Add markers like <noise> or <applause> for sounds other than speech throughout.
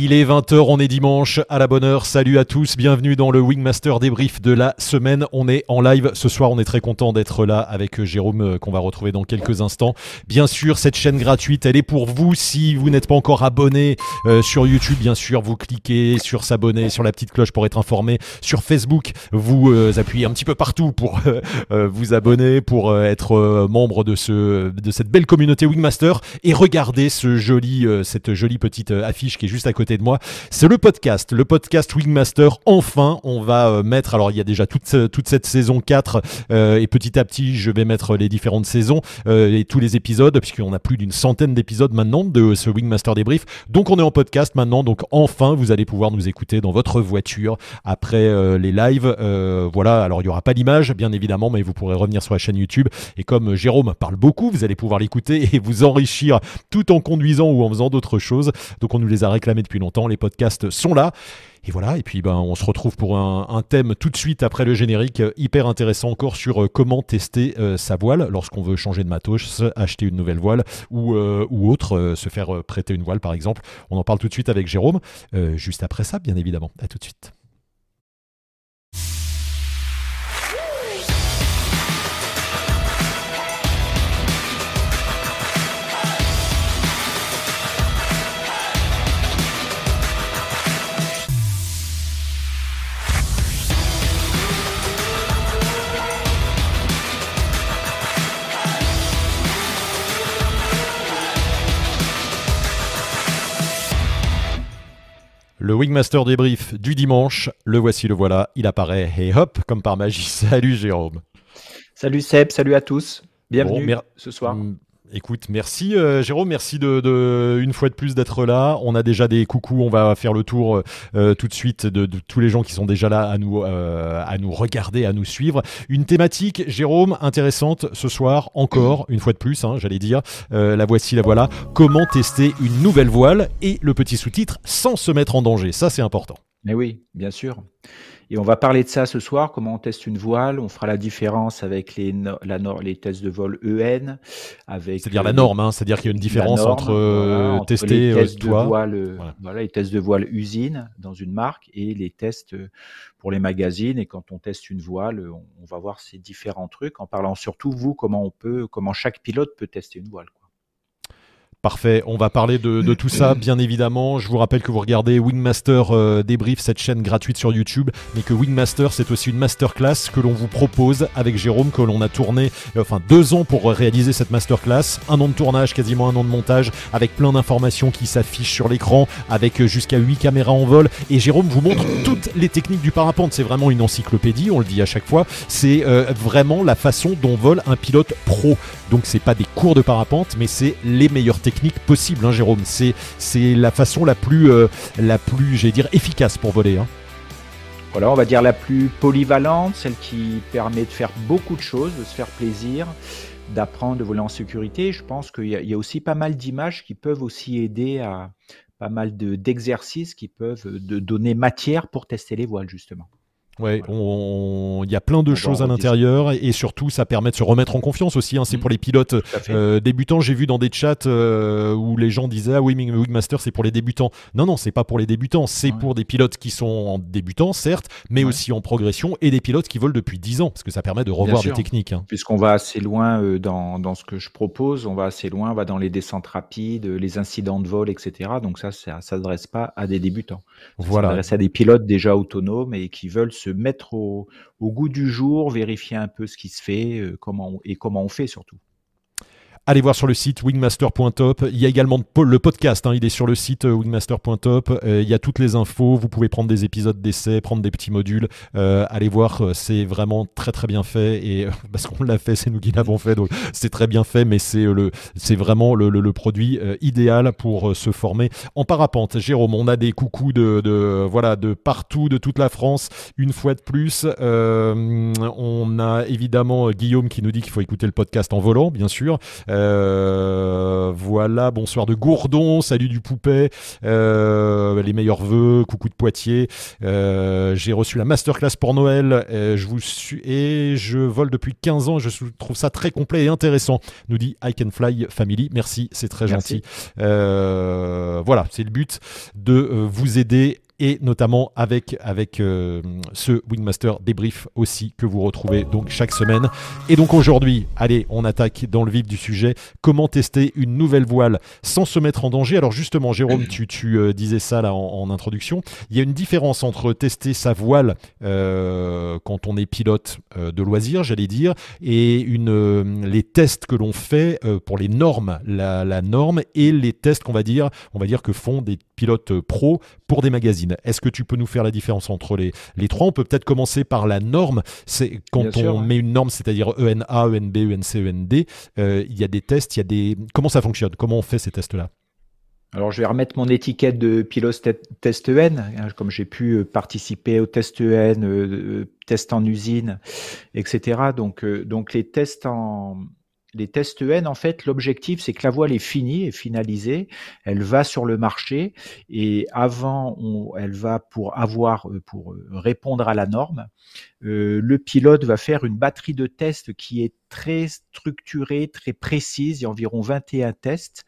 Il est 20h, on est dimanche, à la bonne heure. Salut à tous, bienvenue dans le Wingmaster débrief de la semaine. On est en live ce soir, on est très content d'être là avec Jérôme euh, qu'on va retrouver dans quelques instants. Bien sûr, cette chaîne gratuite, elle est pour vous. Si vous n'êtes pas encore abonné euh, sur YouTube, bien sûr, vous cliquez sur s'abonner, sur la petite cloche pour être informé. Sur Facebook, vous euh, appuyez un petit peu partout pour vous abonner, pour être membre de, ce, de cette belle communauté Wingmaster et regardez ce joli, cette jolie petite affiche qui est juste à côté de moi. C'est le podcast, le podcast Wingmaster. Enfin, on va euh, mettre, alors il y a déjà toute, euh, cette saison 4 euh, et petit à petit, je vais mettre les différentes saisons et tous les épisodes, puisqu'on a plus d'une centaine d'épisodes maintenant de ce Wingmaster débrief. Donc on est en podcast maintenant, donc enfin vous allez pouvoir nous écouter dans votre voiture après les lives. voilà, alors il n'y aura pas d'image, bien évidemment, mais vous pourrez revenir sur la chaîne YouTube. Et comme Jérôme parle beaucoup, vous allez pouvoir l'écouter et vous enrichir tout en conduisant ou en faisant d'autres choses. Donc on nous les a réclamés depuis longtemps. Les podcasts sont là. Et voilà, et puis ben, on se retrouve pour un, thème tout de suite après le générique, euh, hyper intéressant encore sur euh, comment tester euh, sa voile lorsqu'on veut changer de matos, acheter une nouvelle voile ou, ou autre, se faire prêter une voile par exemple. On en parle tout de suite avec Jérôme, juste après ça bien évidemment. À tout de suite. Le Wingmaster débrief du dimanche, le voici, le voilà, il apparaît et hop, comme par magie. <laughs> Salut Jérôme. Salut Seb, salut à tous. Bienvenue ce soir. Écoute, merci euh, Jérôme, merci de, une fois de plus d'être là. On a déjà des coucous, on va faire le tour euh, tout de suite de, tous les gens qui sont déjà là à nous, euh, regarder, à nous suivre. Une thématique, Jérôme, intéressante ce soir, encore une fois de plus, hein, j'allais dire. la voici, la voilà. Comment tester une nouvelle voile et le petit sous-titre sans se mettre en danger? Ça, c'est important. Mais oui, bien sûr. Et on va parler de ça ce soir, comment on teste une voile. On fera la différence avec les, la, les tests de vol EN. C'est-à-dire la euh, norme, hein, c'est-à-dire qu'il y a une différence entre, euh, tester les euh, tests, de voile, voilà. les tests de voile usine dans une marque et les tests pour les magazines. Et quand on teste une voile, on, va voir ces différents trucs en parlant surtout, vous, comment on peut, comment chaque pilote peut tester une voile. Parfait, on va parler de, tout ça, <coughs> bien évidemment. Je vous rappelle que vous regardez Wingmaster euh, Débrief, cette chaîne gratuite sur YouTube, mais que Wingmaster, c'est aussi une masterclass que l'on vous propose avec Jérôme, que l'on a tourné, euh, enfin deux ans pour réaliser cette masterclass, un an de tournage, quasiment un an de montage, avec plein d'informations qui s'affichent sur l'écran, avec jusqu'à 8 caméras en vol, et Jérôme vous montre <coughs> toutes les techniques du parapente. C'est vraiment une encyclopédie, on le dit à chaque fois. C'est euh, vraiment la façon dont vole un pilote pro. Donc c'est pas des cours de parapente, mais c'est les meilleures techniques technique possible, hein, Jérôme. C'est, c'est la façon la plus, euh, la plus, j'ai dire, efficace pour voler. Hein. Voilà, on va dire la plus polyvalente, celle qui permet de faire beaucoup de choses, de se faire plaisir, d'apprendre, de voler en sécurité. Je pense qu'il y, a aussi pas mal d'images qui peuvent aussi aider à pas mal de, d'exercices qui peuvent de donner matière pour tester les voiles, justement. Ouais, il y a plein de choses à l'intérieur et surtout ça permet de se remettre en confiance aussi. Hein. c'est mm. pour les pilotes euh, débutants. J'ai vu dans des chats euh, où les gens disaient ah oui, Wingmaster c'est pour les débutants. Non non, c'est pas pour les débutants. C'est pour des pilotes qui sont en débutants certes, mais aussi en progression et des pilotes qui volent depuis 10 ans parce que ça permet de revoir des techniques. Hein. Puisqu'on va assez loin euh, dans, dans, ce que je propose, on va assez loin, on va dans les descentes rapides, les incidents de vol, etc. Donc ça, ça s'adresse pas à des débutants. Ça voilà. s'adresse à des pilotes déjà autonomes et qui veulent se mettre au, goût du jour, vérifier un peu ce qui se fait euh, comment et comment on fait surtout. Allez voir sur le site wingmaster.top. Il y a également le podcast, hein. il est sur le site euh, wingmaster.top. Euh, il y a toutes les infos. Vous pouvez prendre des épisodes d'essai, prendre des petits modules. Euh, allez voir, c'est vraiment très très bien fait. Et <laughs> parce qu'on l'a fait, c'est nous qui l'avons fait, donc c'est très bien fait. Mais c'est le, c'est vraiment le, produit idéal pour se former en parapente. Jérôme, on a des coucous de, voilà de partout, de toute la France. Une fois de plus, on a évidemment Guillaume qui nous dit qu'il faut écouter le podcast en volant, bien sûr. Voilà, bonsoir de Gourdon, salut du Poupet, les meilleurs voeux, coucou de Poitiers. J'ai reçu la masterclass pour Noël, je vous suis et je vole depuis 15 ans, je trouve ça très complet et intéressant, nous dit I Can Fly Family. Merci, c'est très gentil. voilà, c'est le but de vous aider et notamment avec, avec euh, ce Wingmaster débrief aussi que vous retrouvez donc chaque semaine. Et donc aujourd'hui, allez, on attaque dans le vif du sujet. Comment tester une nouvelle voile sans se mettre en danger? Alors justement, Jérôme, tu, tu euh, disais ça là en, introduction. Il y a une différence entre tester sa voile euh, quand on est pilote de loisirs, j'allais dire, et une, les tests que l'on fait pour les normes, la, la norme, et les tests qu'on va dire, on va dire que font des pilotes pro pour des magazines. Est-ce que tu peux nous faire la différence entre les, les trois? On peut peut-être commencer par la norme. C'est quand on met une norme, c'est-à-dire ENA, ENB, ENC, END, euh, il y a des tests, il y a des. Comment ça fonctionne? Comment on fait ces tests-là? Alors, je vais remettre mon étiquette de pilote test EN, hein, comme j'ai pu euh, participer au test EN, euh, test en usine, etc. Donc, donc les tests en, les tests N, en fait, l'objectif, c'est que la voile est finie, est finalisée, elle va sur le marché et avant, elle va pour avoir, euh, pour euh, répondre à la norme, euh, le pilote va faire une batterie de tests qui est très structurée, très précise. Il y a environ 21 tests.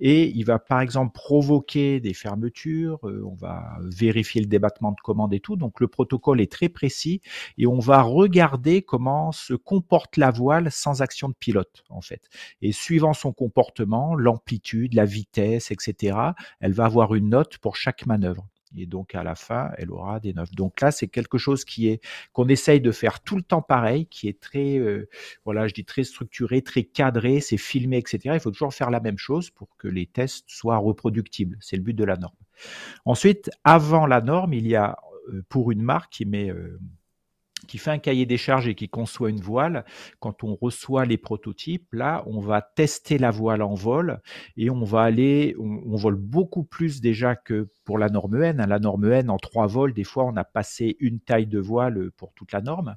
Et il va par exemple provoquer des fermetures. Euh, on va vérifier le débattement de commande et tout. Donc le protocole est très précis. Et on va regarder comment se comporte la voile sans action de pilote, en fait. Et suivant son comportement, l'amplitude, la vitesse, etc., elle va avoir une note pour chaque manœuvre. Et donc à la fin, elle aura des neufs. Donc là, c'est quelque chose qui est qu'on essaye de faire tout le temps pareil, qui est très, euh, voilà, je dis très structuré, très cadré, c'est filmé, etc. Il faut toujours faire la même chose pour que les tests soient reproductibles. C'est le but de la norme. Ensuite, avant la norme, il y a euh, pour une marque qui met euh, qui fait un cahier des charges et qui conçoit une voile, quand on reçoit les prototypes, là, on va tester la voile en vol et on va aller, on, vole beaucoup plus déjà que pour la norme N. Hein. La norme N, en trois vols, des fois, on a passé une taille de voile pour toute la norme.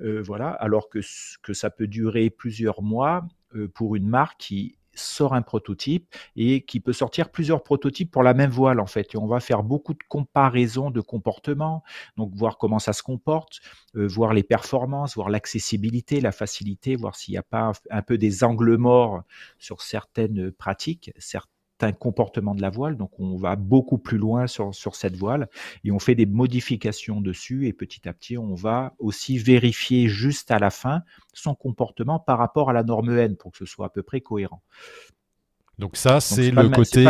Euh, voilà, alors que, que ça peut durer plusieurs mois euh, pour une marque qui sort un prototype et qui peut sortir plusieurs prototypes pour la même voile en fait. Et on va faire beaucoup de comparaisons de comportement, donc voir comment ça se comporte, euh, voir les performances, voir l'accessibilité, la facilité, voir s'il n'y a pas un, peu des angles morts sur certaines pratiques, certains un comportement de la voile. Donc on va beaucoup plus loin sur, sur cette voile et on fait des modifications dessus et petit à petit on va aussi vérifier juste à la fin son comportement par rapport à la norme N pour que ce soit à peu près cohérent. Donc ça, c'est le, côté,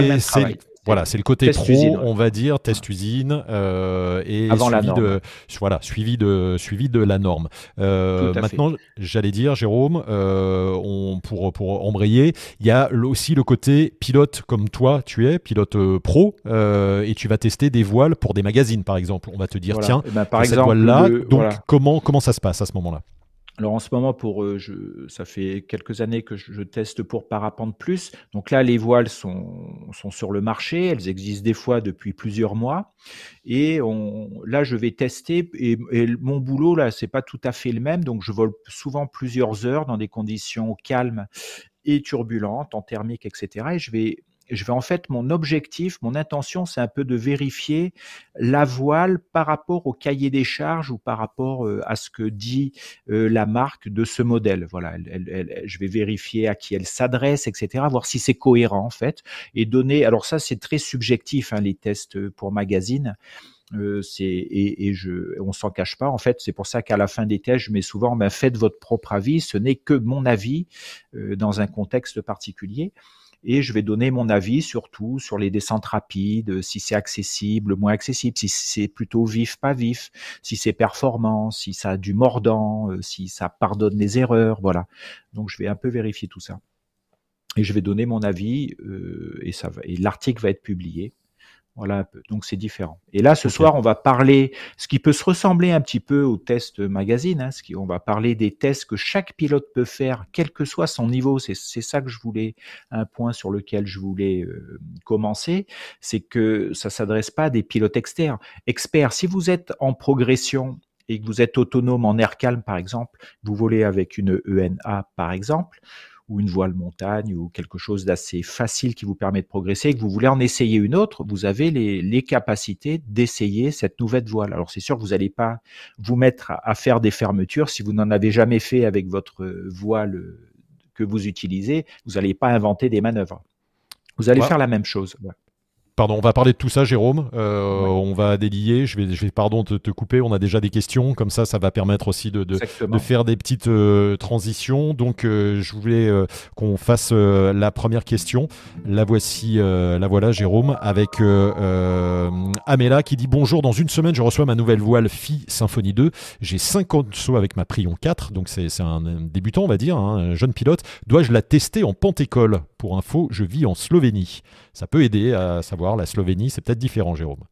voilà, c'est le côté pro, on va dire, test usine euh, et suivi de voilà suivi de suivi de la norme. Euh, maintenant, j'allais dire, Jérôme, euh, on, pour pour embrayer, il y a aussi le côté pilote comme toi, tu es pilote pro et tu vas tester des voiles pour des magazines, par exemple. On va te dire, tiens, eh ben, par exemple, cette voile là. Donc comment comment ça se passe à ce moment-là? Alors en ce moment, pour euh, je, ça fait quelques années que je, teste pour Parapente Plus. Donc là, les voiles sont, sont sur le marché. Elles existent des fois depuis plusieurs mois. Et on, là, je vais tester. Et, et mon boulot là, c'est pas tout à fait le même. Donc je vole souvent plusieurs heures dans des conditions calmes et turbulentes, en thermique, etc. Et je vais je vais en fait, mon objectif, mon intention, c'est un peu de vérifier la voile par rapport au cahier des charges ou par rapport euh, à ce que dit euh, la marque de ce modèle. Voilà, je vais vérifier à qui elle s'adresse, etc., voir si c'est cohérent en fait, et donner. Alors ça, c'est très subjectif, hein, les tests pour magazine. Euh, c'est et, et, je, on s'en cache pas. En fait, c'est pour ça qu'à la fin des tests, je mets souvent, ben, faites votre propre avis. Ce n'est que mon avis euh, dans un contexte particulier et je vais donner mon avis surtout sur les descentes rapides, si c'est accessible, moins accessible, si c'est plutôt vif, pas vif, si c'est performant, si ça a du mordant, euh, si ça pardonne les erreurs, voilà. Donc je vais un peu vérifier tout ça. Et je vais donner mon avis euh, et, et l'article va être publié. Voilà un peu. Donc c'est différent. Et là, ce soir, on va parler, ce qui peut se ressembler un petit peu au test magazine. Hein, ce qui, on va parler des tests que chaque pilote peut faire, quel que soit son niveau. C'est ça que je voulais, un point sur lequel je voulais euh, commencer, c'est que ça s'adresse pas à des pilotes externes. Experts, si vous êtes en progression et que vous êtes autonome en air calme, par exemple, vous volez avec une ENA, par exemple, ou une voile montagne ou quelque chose d'assez facile qui vous permet de progresser et que vous voulez en essayer une autre, vous avez les, les capacités d'essayer cette nouvelle voile. Alors c'est sûr que vous n'allez pas vous mettre à, faire des fermetures si vous n'en avez jamais fait avec votre voile que vous utilisez, vous n'allez pas inventer des manœuvres. Vous allez faire la même chose. Pardon, on va parler de tout ça, Jérôme. Euh, on va délier. Je vais, je vais pardon, te, te, couper. On a déjà des questions. Comme ça, ça va permettre aussi de, de, de faire des petites euh, transitions. Donc, euh, je voulais qu'on fasse la première question. La voici, la voilà, Jérôme, avec Amela qui dit Bonjour, dans une semaine, je reçois ma nouvelle voile Phi Symphony 2. J'ai 50 sauts avec ma Prion 4. Donc, c'est un débutant, on va dire, hein, un jeune pilote. Dois-je la tester en Pentécole Pour info, je vis en Slovénie. Ça peut aider à savoir la Slovénie, c'est peut-être différent, Jérôme.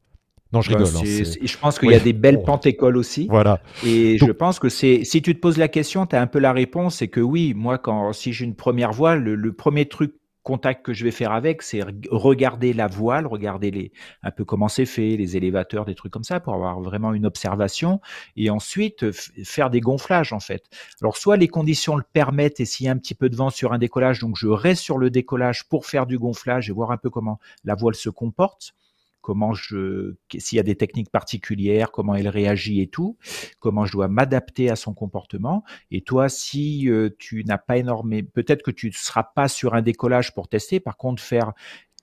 Non, je rigole. Hein, je pense qu'il y a des belles pentécoles aussi. Voilà. Et je pense que c'est, si tu te poses la question, tu as un peu la réponse, c'est que oui, moi, quand, si j'ai une première voile, le premier truc contact que je vais faire avec, c'est regarder la voile, regarder les, un peu comment c'est fait, les élévateurs, des trucs comme ça, pour avoir vraiment une observation, et ensuite faire des gonflages en fait. Alors soit les conditions le permettent, et s'il y a un petit peu de vent sur un décollage, donc je reste sur le décollage pour faire du gonflage et voir un peu comment la voile se comporte comment je, s'il y a des techniques particulières, comment elle réagit et tout, comment je dois m'adapter à son comportement. Et toi, si euh, tu n'as pas énormément, peut-être que tu ne seras pas sur un décollage pour tester, par contre faire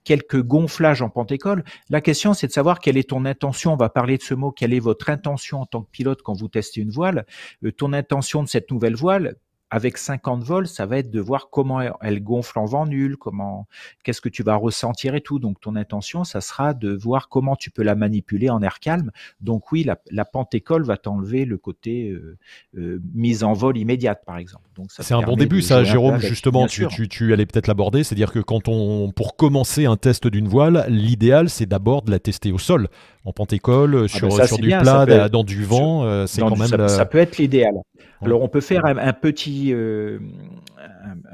quelques gonflages en pentécole. La question, c'est de savoir quelle est ton intention. On va parler de ce mot. Quelle est votre intention en tant que pilote quand vous testez une voile euh, Ton intention de cette nouvelle voile, avec 50 vols, ça va être de voir comment elle gonfle en vent nul, comment, qu'est-ce que tu vas ressentir et tout. Donc ton intention, ça sera de voir comment tu peux la manipuler en air calme. Donc oui, la, la pentécole va t'enlever le côté euh, euh, mise en vol immédiate, par exemple. Donc c'est un bon début, ça, Jérôme. Justement, tu, tu, tu, allais peut-être l'aborder, c'est-à-dire que quand on, pour commencer un test d'une voile, l'idéal c'est d'abord de la tester au sol, en pentécole, ah sur, ben sur du plat, dans du vent. Euh, c'est quand même. Ça, ça peut être l'idéal. Alors on peut faire un, petit, euh,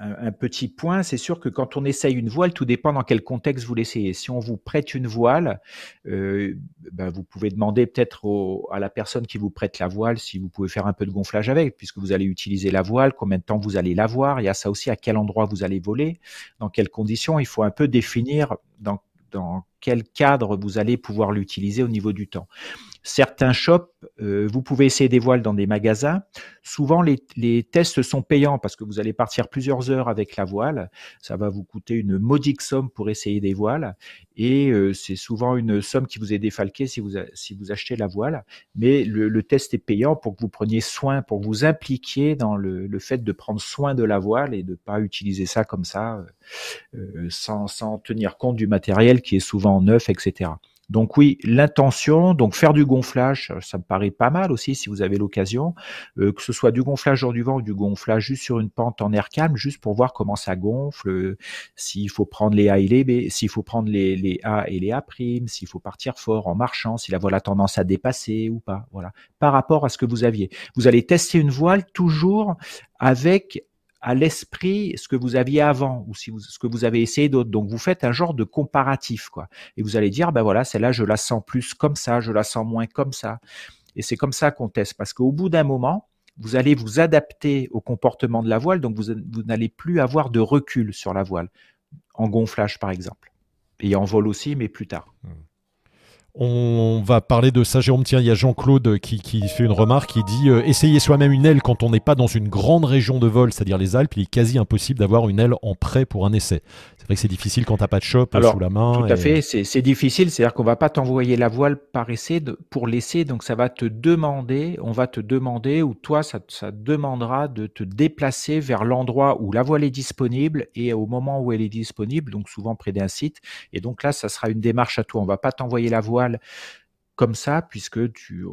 un, petit point. C'est sûr que quand on essaye une voile, tout dépend dans quel contexte vous l'essayez. Si on vous prête une voile, euh, ben vous pouvez demander peut-être à la personne qui vous prête la voile si vous pouvez faire un peu de gonflage avec, puisque vous allez utiliser la voile, combien de temps vous allez l'avoir. Il y a ça aussi à quel endroit vous allez voler, dans quelles conditions. Il faut un peu définir dans, dans quel cadre vous allez pouvoir l'utiliser au niveau du temps. Certains shops, euh, vous pouvez essayer des voiles dans des magasins. Souvent, les, tests sont payants parce que vous allez partir plusieurs heures avec la voile. Ça va vous coûter une modique somme pour essayer des voiles. Et euh, c'est souvent une somme qui vous est défalquée si vous, achetez la voile. Mais le, test est payant pour que vous preniez soin, pour vous impliquiez dans le, fait de prendre soin de la voile et de pas utiliser ça comme ça, euh, sans tenir compte du matériel qui est souvent neuf, etc. Donc oui, l'intention, donc faire du gonflage, ça me paraît pas mal aussi si vous avez l'occasion, euh, que ce soit du gonflage hors du vent ou du gonflage juste sur une pente en air calme, juste pour voir comment ça gonfle, euh, s'il faut prendre les A et les s'il faut prendre les, A et les A s'il faut partir fort en marchant, si la voile a tendance à dépasser ou pas, voilà, par rapport à ce que vous aviez. Vous allez tester une voile toujours avec à l'esprit ce que vous aviez avant ou ce que vous avez essayé d'autre. Donc vous faites un genre de comparatif quoi. Et vous allez dire ben voilà celle-là je la sens plus comme ça, je la sens moins comme ça. Et c'est comme ça qu'on teste parce qu'au bout d'un moment vous allez vous adapter au comportement de la voile, donc vous, vous n'allez plus avoir de recul sur la voile en gonflage par exemple et en vol aussi, mais plus tard. On va parler de ça, Jérôme. Tiens, il y a Jean-Claude qui, fait une remarque qui dit euh, Essayer soi-même une aile quand on n'est pas dans une grande région de vol, c'est-à-dire les Alpes, il est quasi impossible d'avoir une aile en prêt pour un essai. C'est vrai que c'est difficile quand tu n'as pas de shop sous la main. Tout à fait, c'est difficile. C'est-à-dire qu'on va pas t'envoyer la voile par essai pour l'essai, donc ça va te demander, on va te demander, ou toi, ça, ça demandera de te déplacer vers l'endroit où la voile est disponible et au moment où elle est disponible, donc souvent près d'un site. Et donc là, ça sera une démarche à toi. On va pas t'envoyer la voile comme ça, puisque tu,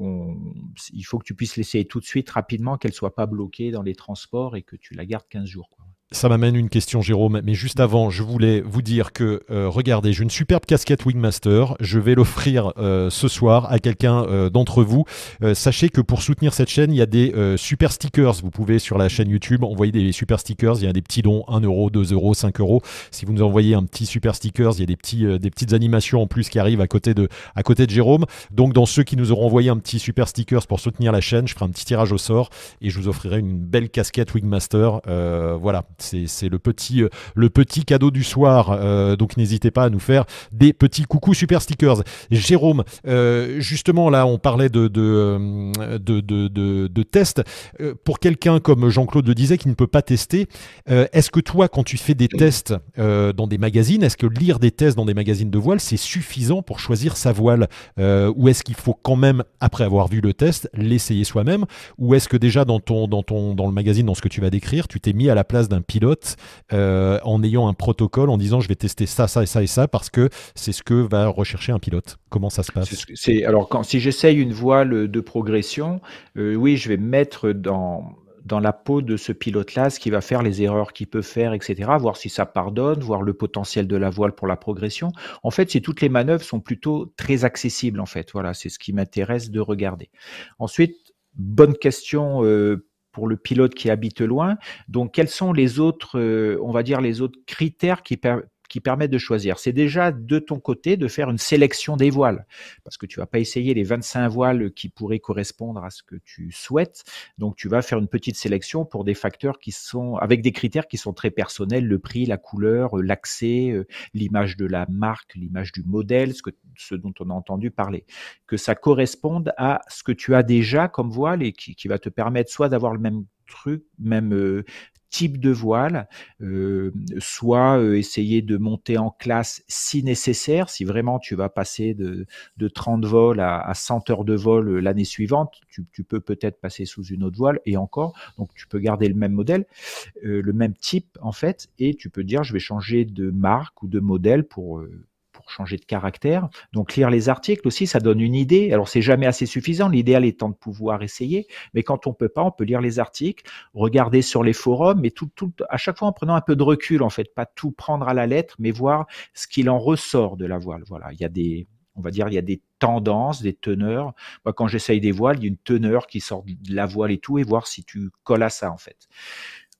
il faut que tu puisses l'essayer tout de suite, rapidement, qu'elle soit pas bloquée dans les transports et que tu la gardes 15 jours. Ça m'amène une question, Jérôme. Mais juste avant, je voulais vous dire que, euh, regardez, j'ai une superbe casquette Wingmaster. Je vais l'offrir euh, ce soir à quelqu'un euh, d'entre vous. sachez que pour soutenir cette chaîne, il y a des super stickers. Vous pouvez sur la chaîne YouTube envoyer des super stickers. Il y a des petits dons 1 euro, 2 euros, 5 euros. Si vous nous envoyez un petit super stickers, il y a des, petits, des petites animations en plus qui arrivent à côté, de, à côté de Jérôme. Donc, dans ceux qui nous auront envoyé un petit super stickers pour soutenir la chaîne, je ferai un petit tirage au sort et je vous offrirai une belle casquette Wingmaster. voilà c'est le petit, le petit cadeau du soir. donc n'hésitez pas à nous faire des petits coucou super stickers. Jérôme, justement là, on parlait de, de, de, de tests. pour quelqu'un comme Jean-Claude le disait qui ne peut pas tester, est-ce que toi, quand tu fais des tests dans des magazines, est-ce que lire des tests dans des magazines de voile, c'est suffisant pour choisir sa voile? Ou est-ce qu'il faut quand même, après avoir vu le test, l'essayer soi-même? Ou est-ce que déjà dans, ton, dans, ton, dans le magazine, dans ce que tu vas décrire, tu t'es mis à la place d'un pilote euh, en ayant un protocole, en disant je vais tester ça, ça et ça et ça, parce que c'est ce que va rechercher un pilote Comment ça se passe? Alors, si j'essaye une voile de progression, euh, oui, je vais mettre dans dans la peau de ce pilote-là, ce qui va faire, les erreurs qu'il peut faire, etc., voir si ça pardonne, voir le potentiel de la voile pour la progression. En fait, si toutes les manœuvres sont plutôt très accessibles, en fait. Voilà, c'est ce qui m'intéresse de regarder. Ensuite, bonne question euh, pour le pilote qui habite loin. Donc, quels sont les autres, euh, on va dire, les autres critères qui, qui permettent de choisir. C'est déjà de ton côté de faire une sélection des voiles, parce que tu vas pas essayer les 25 voiles qui pourraient correspondre à ce que tu souhaites. Donc tu vas faire une petite sélection pour des facteurs qui sont avec des critères qui sont très personnels, le prix, la couleur, euh, l'accès, euh, l'image de la marque, l'image du modèle, ce, que, ce dont on a entendu parler, que ça corresponde à ce que tu as déjà comme voile et qui, va te permettre soit d'avoir le même truc, même euh, type de voile, euh, soit euh, essayer de monter en classe si nécessaire, si vraiment tu vas passer de, de 30 vols à, à 100 heures de vol euh, l'année suivante, tu, tu peux peut-être passer sous une autre voile et encore, donc tu peux garder le même modèle, le même type en fait, et tu peux dire je vais changer de marque ou de modèle pour changer de caractère. Donc lire les articles aussi, ça donne une idée. Alors c'est jamais assez suffisant. L'idéal étant de pouvoir essayer, mais quand on peut pas, on peut lire les articles, regarder sur les forums, mais tout, à chaque fois en prenant un peu de recul en fait, pas tout prendre à la lettre, mais voir ce qu'il en ressort de la voile. Voilà, il y a des on va dire, il y a des tendances, des teneurs. Moi, quand j'essaye des voiles, il y a une teneur qui sort de la voile et tout, et voir si tu colles à ça, en fait.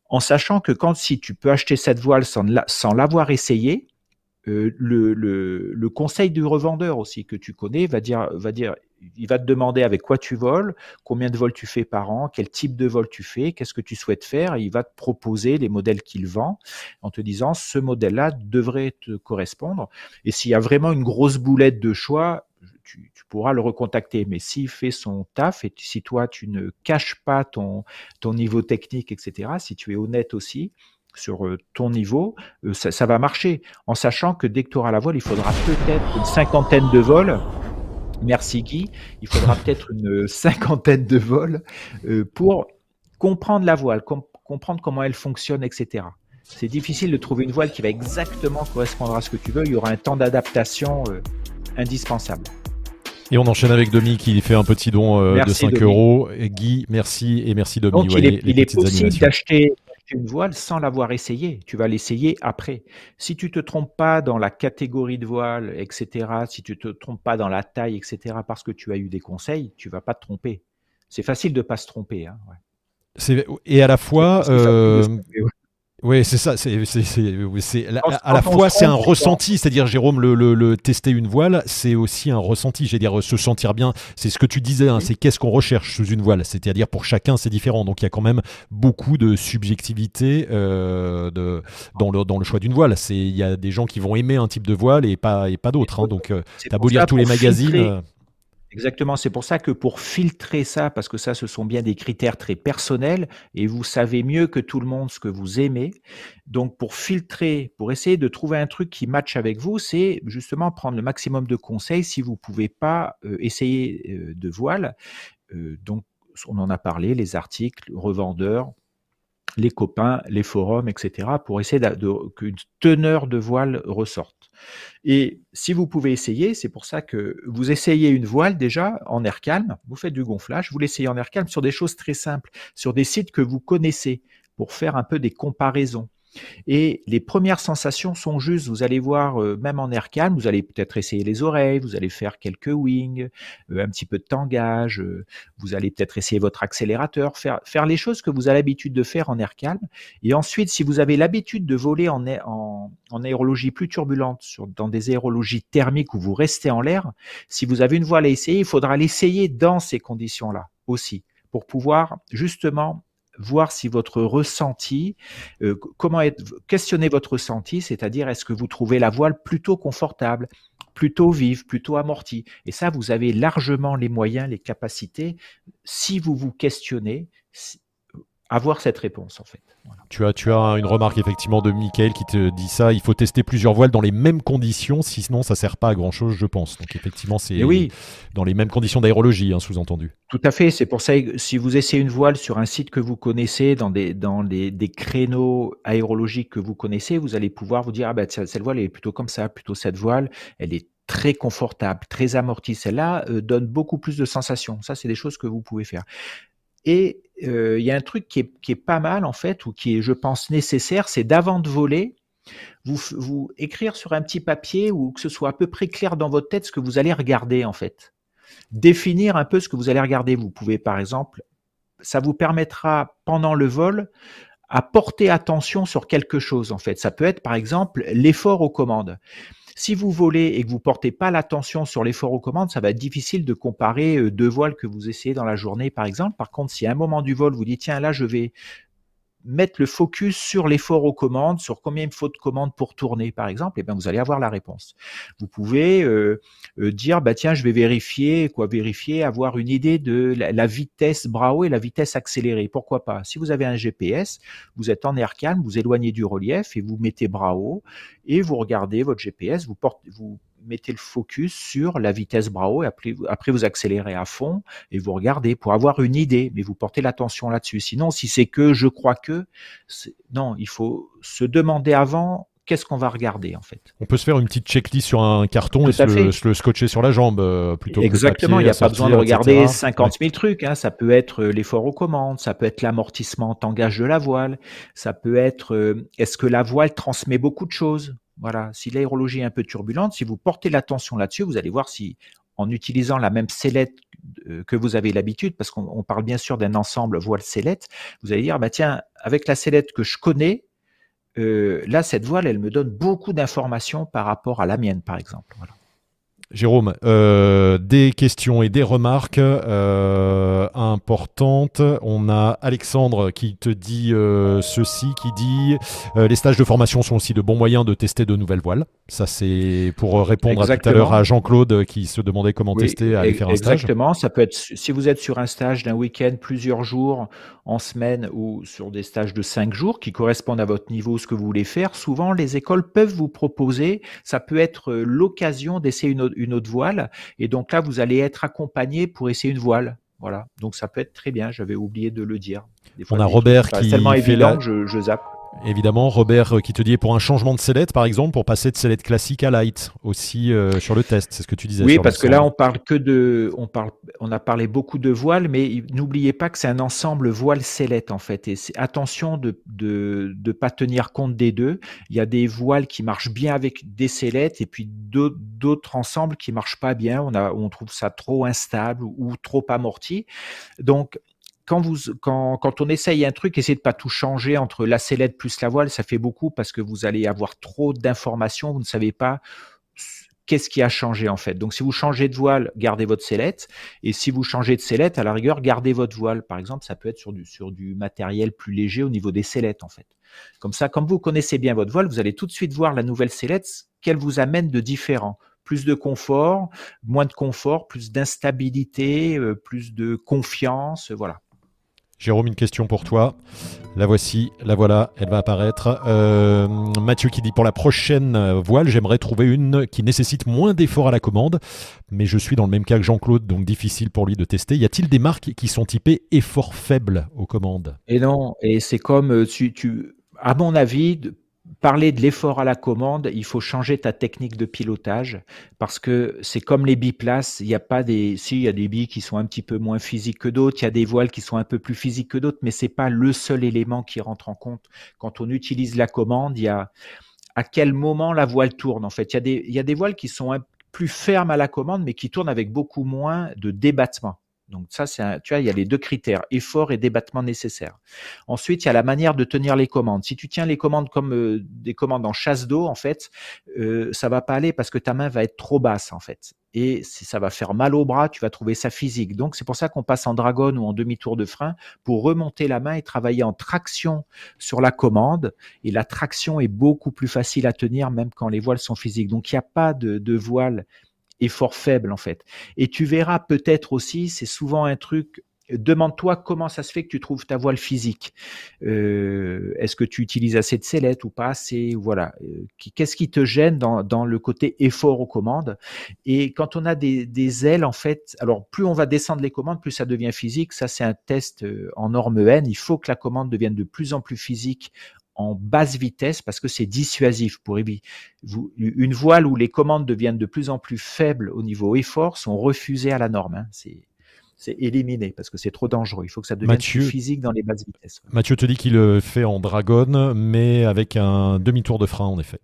En sachant que quand si tu peux acheter cette voile sans, sans l'avoir essayé, euh, le, le, le, conseil du revendeur aussi que tu connais va dire, va dire, il va te demander avec quoi tu voles, combien de vols tu fais par an, quel type de vol tu fais, qu'est-ce que tu souhaites faire, et il va te proposer les modèles qu'il vend en te disant ce modèle-là devrait te correspondre. Et s'il y a vraiment une grosse boulette de choix, tu, tu, pourras le recontacter. Mais s'il fait son taf et si toi tu ne caches pas ton, ton niveau technique, etc., si tu es honnête aussi, sur euh, ton niveau, euh, ça, va marcher. En sachant que dès que tu auras la voile, il faudra peut-être une cinquantaine de vols. Merci Guy. Il faudra <laughs> peut-être une cinquantaine de vols euh, pour comprendre la voile, comprendre comment elle fonctionne, etc. C'est difficile de trouver une voile qui va exactement correspondre à ce que tu veux. Il y aura un temps d'adaptation indispensable. Et on enchaîne avec Domi qui fait un petit don de 5 euros. Guy, merci et merci Domi. Donc, il est, il est possible d'acheter une voile sans l'avoir essayé. Tu vas l'essayer après. Si tu te trompes pas dans la catégorie de voile, etc., si tu te trompes pas dans la taille, etc., parce que tu as eu des conseils, tu vas pas te tromper. C'est facile de pas se tromper. Hein, Et à la fois, oui, c'est ça. C'est, à, la fois, c'est un ressenti, c'est-à-dire, Jérôme, le, tester une voile, c'est aussi un ressenti. J'ai dire, se sentir bien. C'est ce que tu disais. Hein, c'est qu'est-ce qu'on recherche sous une voile. C'est-à-dire, pour chacun, c'est différent. Donc, il y a quand même beaucoup de subjectivité euh, de, dans, le, dans le choix d'une voile. C'est, il y a des gens qui vont aimer un type de voile et pas, et pas d'autres. Hein. donc, euh, t'as beau lire tous les magazines. Exactement, c'est pour ça que pour filtrer ça, parce que ça, ce sont bien des critères très personnels, et vous savez mieux que tout le monde ce que vous aimez. Donc, pour filtrer, pour essayer de trouver un truc qui matche avec vous, c'est justement prendre le maximum de conseils si vous pouvez pas euh, essayer euh, de voile. Euh, donc, on en a parlé, les articles, revendeurs, les copains, les forums, etc., pour essayer qu'une teneur de voile ressorte. Et si vous pouvez essayer, c'est pour ça que vous essayez une voile déjà en air calme, vous faites du gonflage, vous l'essayez en air calme sur des choses très simples, sur des sites que vous connaissez, pour faire un peu des comparaisons. Et les premières sensations sont justes. Vous allez voir, euh, même en air calme, vous allez peut-être essayer les oreilles, vous allez faire quelques wings, euh, un petit peu de tangage, euh, vous allez peut-être essayer votre accélérateur, faire, faire les choses que vous avez l'habitude de faire en air calme. Et ensuite, si vous avez l'habitude de voler en, en, en aérologie plus turbulente, sur, dans des aérologies thermiques où vous restez en l'air, si vous avez une voile à essayer, il faudra l'essayer dans ces conditions-là aussi, pour pouvoir justement voir si votre ressenti, euh, comment être, questionner votre ressenti, c'est-à-dire est-ce que vous trouvez la voile plutôt confortable, plutôt vive, plutôt amortie. Et ça, vous avez largement les moyens, les capacités, si vous vous questionnez, avoir cette réponse en fait. Tu as, tu as une remarque effectivement de Michael qui te dit ça. Il faut tester plusieurs voiles dans les mêmes conditions, sinon ça sert pas à grand chose, je pense. Donc effectivement, c'est oui. dans les mêmes conditions d'aérologie, hein, sous-entendu. Tout à fait. C'est pour ça que si vous essayez une voile sur un site que vous connaissez, dans des dans des, des créneaux aérologiques que vous connaissez, vous allez pouvoir vous dire ah ben cette voile elle est plutôt comme ça, plutôt cette voile, elle est très confortable, très amortie. Celle-là euh, donne beaucoup plus de sensations. Ça, c'est des choses que vous pouvez faire. Et euh, il y a un truc qui est, pas mal en fait, ou qui est, je pense, nécessaire, c'est d'avant de voler, vous, vous écrire sur un petit papier ou que ce soit à peu près clair dans votre tête ce que vous allez regarder en fait. Définir un peu ce que vous allez regarder. Vous pouvez par exemple, ça vous permettra pendant le vol à porter attention sur quelque chose en fait. Ça peut être par exemple l'effort aux commandes. Si vous volez et que vous portez pas l'attention sur l'effort aux commandes, ça va être difficile de comparer euh, deux voiles que vous essayez dans la journée, par exemple. Par contre, si à un moment du vol, vous dites, tiens, là, je vais mettre le focus sur l'effort aux commandes, sur combien il faut de commandes pour tourner, par exemple, et eh bien vous allez avoir la réponse. Vous pouvez euh, euh, dire, bah tiens, je vais vérifier, quoi, vérifier, avoir une idée de la, vitesse Bravo et la vitesse accélérée. Pourquoi pas? Si vous avez un GPS, vous êtes en air calme, vous éloignez du relief et vous mettez Bravo et vous regardez votre GPS, vous, portez, vous mettez le focus sur la vitesse Bravo et après, après vous accélérez à fond et vous regardez pour avoir une idée, mais vous portez l'attention là-dessus. Sinon, si c'est que je crois que, non, il faut se demander avant qu'est-ce qu'on va regarder en fait? On peut se faire une petite checklist sur un carton et se le, scotcher sur la jambe euh, plutôt Exactement, il n'y a pas besoin de regarder 50 000 trucs. Hein. Ça peut être euh, l'effort aux commandes, ça peut être l'amortissement en tangage de la voile, ça peut être euh, est-ce que la voile transmet beaucoup de choses? Voilà, si l'aérologie est un peu turbulente, si vous portez l'attention là-dessus, vous allez voir si, en utilisant la même sellette que vous avez l'habitude, parce qu'on parle bien sûr d'un ensemble voile-sellette, vous allez dire, bah tiens, avec la sellette que je connais, euh, là, cette voile, elle me donne beaucoup d'informations par rapport à la mienne, par exemple. Jérôme, euh, des questions et des remarques euh, importantes. On a Alexandre qui te dit euh, ceci, qui dit les stages de formation sont aussi de bons moyens de tester de nouvelles voiles. Ça c'est pour répondre à tout à l'heure à Jean-Claude qui se demandait comment tester à aller faire un stage. Exactement, ça peut être si vous êtes sur un stage d'un week-end, plusieurs jours, en semaine ou sur des stages de cinq jours qui correspondent à votre niveau, ce que vous voulez faire. Souvent les écoles peuvent vous proposer, ça peut être l'occasion d'essayer une autre une autre voile. Et donc là, vous allez être accompagné pour essayer une voile. Voilà. Donc ça peut être très bien. J'avais oublié de le dire. On a Robert qui tellement évident je, je zappe. Évidemment, Robert euh, qui te dit pour un changement de sellette, par exemple, pour passer de sellette classique à light aussi euh, sur le test, c'est ce que tu disais. Oui, parce que là, on parle que de, on parle, on a parlé beaucoup de voiles, mais n'oubliez pas que c'est un ensemble voile-sellette en fait. Et attention de, de de pas tenir compte des deux. Il y a des voiles qui marchent bien avec des sellettes et puis d'autres ensembles qui marchent pas bien. On a, on trouve ça trop instable ou trop amorti. Donc quand, vous, quand, quand on essaye un truc, essayez de pas tout changer entre la sellette plus la voile, ça fait beaucoup parce que vous allez avoir trop d'informations, vous ne savez pas qu'est-ce qui a changé en fait. Donc si vous changez de voile, gardez votre sellette, et si vous changez de sellette, à la rigueur, gardez votre voile. Par exemple, ça peut être sur du, sur du matériel plus léger au niveau des sellettes en fait. Comme ça, comme vous connaissez bien votre voile, vous allez tout de suite voir la nouvelle sellette, qu'elle vous amène de différent plus de confort, moins de confort, plus d'instabilité, euh, plus de confiance, voilà. Jérôme, une question pour toi. La voici, la voilà, elle va apparaître. Euh, Mathieu qui dit pour la prochaine voile, j'aimerais trouver une qui nécessite moins d'efforts à la commande, mais je suis dans le même cas que Jean-Claude, donc difficile pour lui de tester. Y a-t-il des marques qui sont typées effort faible aux commandes? Et non, et c'est comme euh, tu, tu, à mon avis, parler de l'effort à la commande, il faut changer ta technique de pilotage parce que c'est comme les biplaces, il n'y a pas des si il y a des billes qui sont un petit peu moins physiques que d'autres, il y a des voiles qui sont un peu plus physiques que d'autres, mais c'est pas le seul élément qui rentre en compte quand on utilise la commande, il y a à quel moment la voile tourne en fait, il y a des il y a des voiles qui sont plus fermes à la commande mais qui tournent avec beaucoup moins de débattement. Donc ça, c'est tu vois, il y a les deux critères, effort et débattement nécessaire. Ensuite, il y a la manière de tenir les commandes. Si tu tiens les commandes comme euh, des commandes en chasse d'eau, en fait, euh, ça va pas aller parce que ta main va être trop basse, en fait. et ça va faire mal au bras, tu vas trouver ça physique. Donc c'est pour ça qu'on passe en dragon ou en demi-tour de frein pour remonter la main et travailler en traction sur la commande. Et la traction est beaucoup plus facile à tenir même quand les voiles sont physiques. Donc il n'y a pas de, de voile effort faible en fait. Et tu verras peut-être aussi, c'est souvent un truc demande-toi comment ça se fait que tu trouves ta voile physique. Euh, est-ce que tu utilises assez de sellettes ou pas? Assez Voilà. Euh, qu'est-ce qui te gêne dans, le côté effort aux commandes? Et quand on a des, ailes, en fait, alors plus on va descendre les commandes, plus ça devient physique. Ça, c'est un test euh, en norme N. Il faut que la commande devienne de plus en plus physique en basse vitesse parce que c'est dissuasif pour une voile où les commandes deviennent de plus en plus faibles au niveau effort sont refusées à la norme. Hein. C'est c'est éliminé parce que c'est trop dangereux. Il faut que ça devienne plus physique dans les basses vitesses. Mathieu te dit qu'il le fait en dragon, mais avec un demi-tour de frein en effet.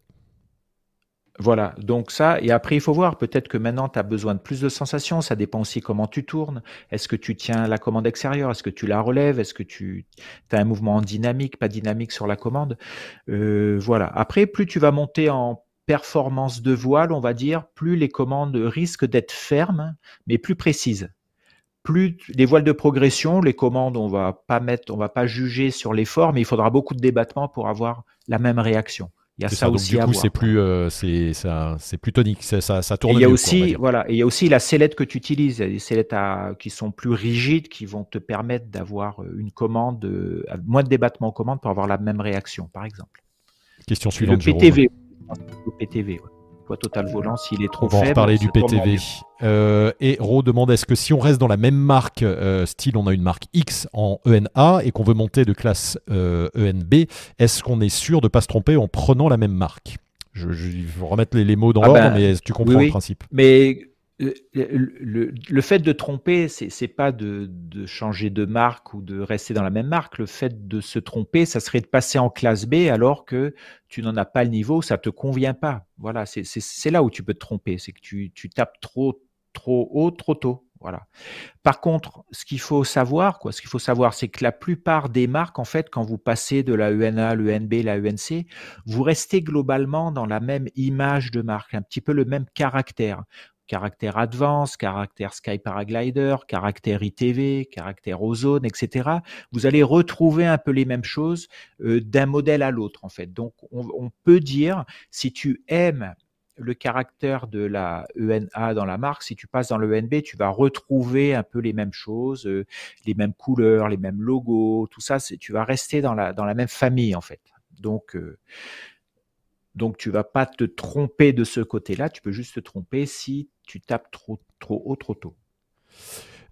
Voilà, donc ça, et après il faut voir, peut-être que maintenant tu as besoin de plus de sensations, ça dépend aussi comment tu tournes, est-ce que tu tiens la commande extérieure, est-ce que tu la relèves, est-ce que tu as un mouvement dynamique, pas dynamique sur la commande, euh, voilà. Après, plus tu vas monter en performance de voile, on va dire, plus les commandes risquent d'être fermes, mais plus précises. Plus les voiles de progression, les commandes, on va pas mettre, on va pas juger sur l'effort, mais il faudra beaucoup de débattement pour avoir la même réaction. Il y a ça, aussi du coup, c'est plus, euh, c'est ça, c'est plus tonique, ça, ça, tourne. il y a aussi, voilà, il y a aussi la sellette que tu utilises. Il y a des sellettes qui sont plus rigides, qui vont te permettre d'avoir une commande, euh, moins de débattement aux commandes pour avoir la même réaction, par exemple. Question suivante. Le PTV. Le PTV. Total Volant s'il est trop faible. On va en parler du PTV. Euh, et Ro demande est-ce que si on reste dans la même marque, euh, style on a une marque X en ENA et qu'on veut monter de classe euh, ENB, est-ce qu'on est sûr de ne pas se tromper en prenant la même marque? Je, vais remettre les, mots dans ah l'ordre, ben, mais tu comprends le principe? Mais le, fait de tromper, c'est pas de, changer de marque ou de rester dans la même marque. Le fait de se tromper, ça serait de passer en classe B alors que tu n'en as pas le niveau, ça te convient pas. Voilà, c'est là où tu peux te tromper, c'est que tu, tapes trop trop haut, trop tôt. Voilà. Par contre, ce qu'il faut savoir, quoi, ce qu'il faut savoir, c'est que la plupart des marques, en fait, quand vous passez de la ENA, l'ENB, la ENC, vous restez globalement dans la même image de marque, un petit peu le même caractère caractère Advance, caractère Sky Paraglider, caractère ITV, caractère Ozone, etc. Vous allez retrouver un peu les mêmes choses euh, d'un modèle à l'autre, en fait. Donc, on, peut dire, si tu aimes le caractère de la ENA dans la marque, si tu passes dans le ENB, tu vas retrouver un peu les mêmes choses, euh, les mêmes couleurs, les mêmes logos, tout ça, tu vas rester dans la, dans la même famille, en fait. Donc, euh, donc tu vas pas te tromper de ce côté-là, tu peux juste te tromper si tu tapes trop, trop haut, trop tôt.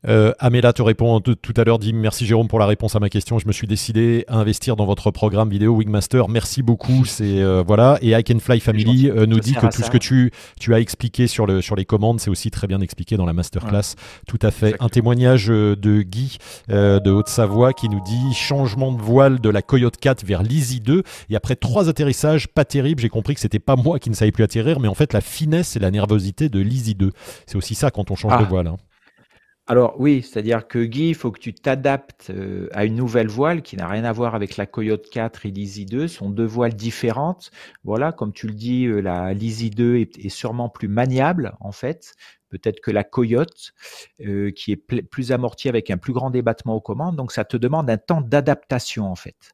Euh, Améla te répond tout à l'heure, dit merci Jérôme pour la réponse à ma question. Je me suis décidé à investir dans votre programme vidéo Wingmaster. Merci beaucoup. <laughs> C'est euh, voilà. Et I Can Fly Family euh, nous dit que tout ce que tu, tu as expliqué sur, le, sur les commandes, c'est aussi très bien expliqué dans la masterclass. Tout à fait. Un témoignage de Guy de Haute-Savoie qui nous dit changement de voile de la Coyote 4 vers l'Easy 2 et après trois atterrissages pas terribles, j'ai compris que c'était pas moi qui ne savais plus atterrir, mais en fait la finesse et la nervosité de l'Easy 2. C'est aussi ça quand on change de ah. voile. Hein. Alors oui, c'est-à-dire que Guy, il faut que tu t'adaptes euh, à une nouvelle voile qui n'a rien à voir avec la Coyote 4 et l'Easy 2, ce sont deux voiles différentes. Voilà, comme tu le dis, euh, la l'Easy 2 est, sûrement plus maniable en fait. Peut-être que la Coyote, euh, qui est plus amortie avec un plus grand débattement aux commandes, donc ça te demande un temps d'adaptation en fait.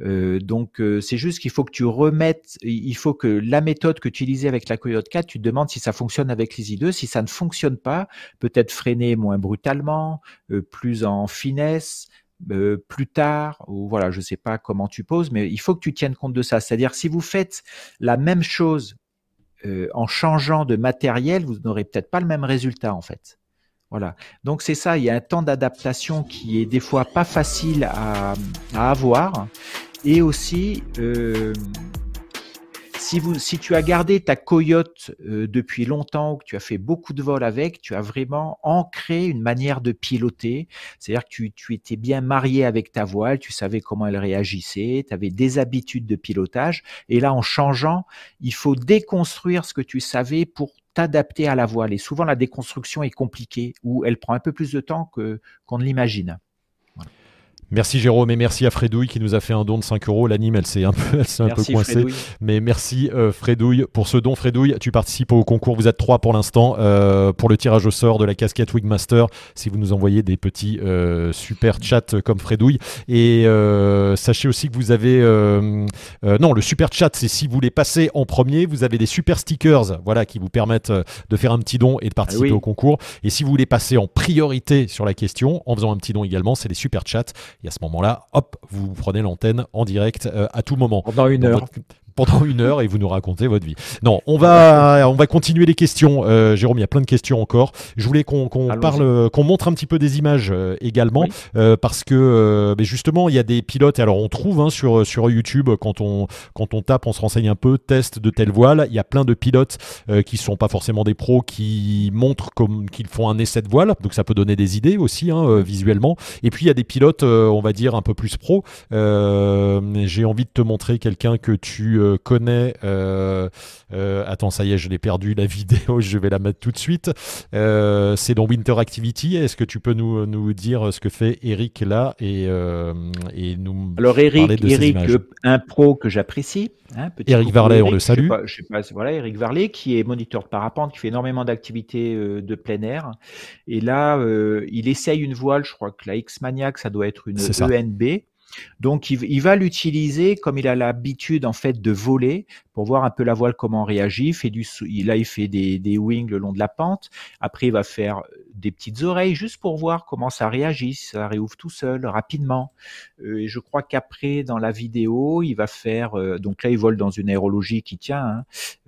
Euh, donc euh, c'est juste qu'il faut que tu remettes, il faut que la méthode que tu utilisais avec la Coyote 4, tu te demandes si ça fonctionne avec l'Easy 2. Si ça ne fonctionne pas, peut-être freiner moins brutalement, euh, plus en finesse, plus tard, ou voilà, je sais pas comment tu poses, mais il faut que tu tiennes compte de ça. C'est-à-dire si vous faites la même chose en changeant de matériel, vous n'aurez peut-être pas le même résultat en fait. Voilà. Donc c'est ça, il y a un temps d'adaptation qui est des fois pas facile à, avoir. Et aussi, euh, si, vous, si tu as gardé ta coyote euh, depuis longtemps, que tu as fait beaucoup de vols avec, tu as vraiment ancré une manière de piloter. C'est-à-dire que tu, tu, étais bien marié avec ta voile, tu savais comment elle réagissait, tu avais des habitudes de pilotage. Et là, en changeant, il faut déconstruire ce que tu savais pour t'adapter à la voile. Et souvent, la déconstruction est compliquée ou elle prend un peu plus de temps que qu'on ne l'imagine. Merci Jérôme et merci à Fredouille qui nous a fait un don de 5 euros. L'anime, elle s'est un peu, un peu coincée. Mais merci euh, Fredouille pour ce don. Fredouille, tu participes au concours. Vous êtes trois pour l'instant euh, pour le tirage au sort de la casquette Wigmaster. Si vous nous envoyez des petits euh, super chats comme Fredouille. Et sachez aussi que vous avez. non, le super chat, c'est si vous les passez en premier, vous avez des super stickers voilà, qui vous permettent de faire un petit don et de participer ah au concours. Et si vous voulez passer en priorité sur la question, en faisant un petit don également, c'est des super chats. Et à ce moment-là, hop, vous prenez l'antenne en direct euh, à tout moment. Pendant une heure pendant une heure et vous nous racontez votre vie. Non, on va, on va continuer les questions. Euh, Jérôme, il y a plein de questions encore. Je voulais qu'on parle, qu'on montre un petit peu des images euh, également, euh, parce que ben justement, il y a des pilotes. Et alors, on trouve hein, sur, sur YouTube, quand on, quand on tape, on se renseigne un peu, test de telle voile. Il y a plein de pilotes qui sont pas forcément des pros, qui montrent comme qu'ils font un essai de voile. Donc, ça peut donner des idées aussi, hein, visuellement. Et puis, il y a des pilotes, on va dire, un peu plus pro. J'ai envie de te montrer quelqu'un que tu euh, connais. Euh, euh, attends, ça y est, je l'ai perdu la <laughs> vidéo, je vais la mettre tout de suite. c'est dans Winter Activity. Est-ce que tu peux nous, nous dire ce que fait Eric là et, et nous Alors Eric, de Eric un pro que j'apprécie. Hein, Eric Varlet, on le salue. Je sais voilà, Eric Varlet qui est moniteur de parapente, qui fait énormément d'activités de plein air. Et là, il essaye une voile, je crois que la X-Maniac, ça doit être une ENB. Donc il, va l'utiliser comme il a l'habitude en fait de voler pour voir un peu la voile comment réagit. Fait du, là il fait des, des wings le long de la pente. Après il va faire euh, des petites oreilles juste pour voir comment ça réagit, ça réouvre tout seul rapidement. Euh, je crois qu'après dans la vidéo il va faire euh, donc là il vole dans une aérologie qui tient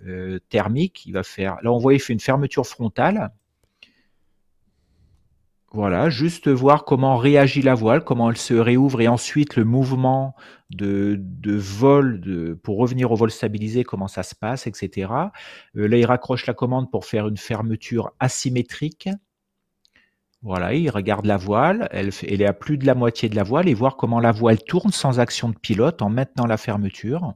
hein, thermique. Il va faire là on voit il fait une fermeture frontale voilà, juste voir comment réagit la voile, comment elle se réouvre et ensuite le mouvement de, vol de, pour revenir au vol stabilisé, comment ça se passe, etc. Euh, là, il raccroche la commande pour faire une fermeture asymétrique. Voilà, il regarde la voile, elle, elle est à plus de la moitié de la voile et voir comment la voile tourne sans action de pilote en maintenant la fermeture.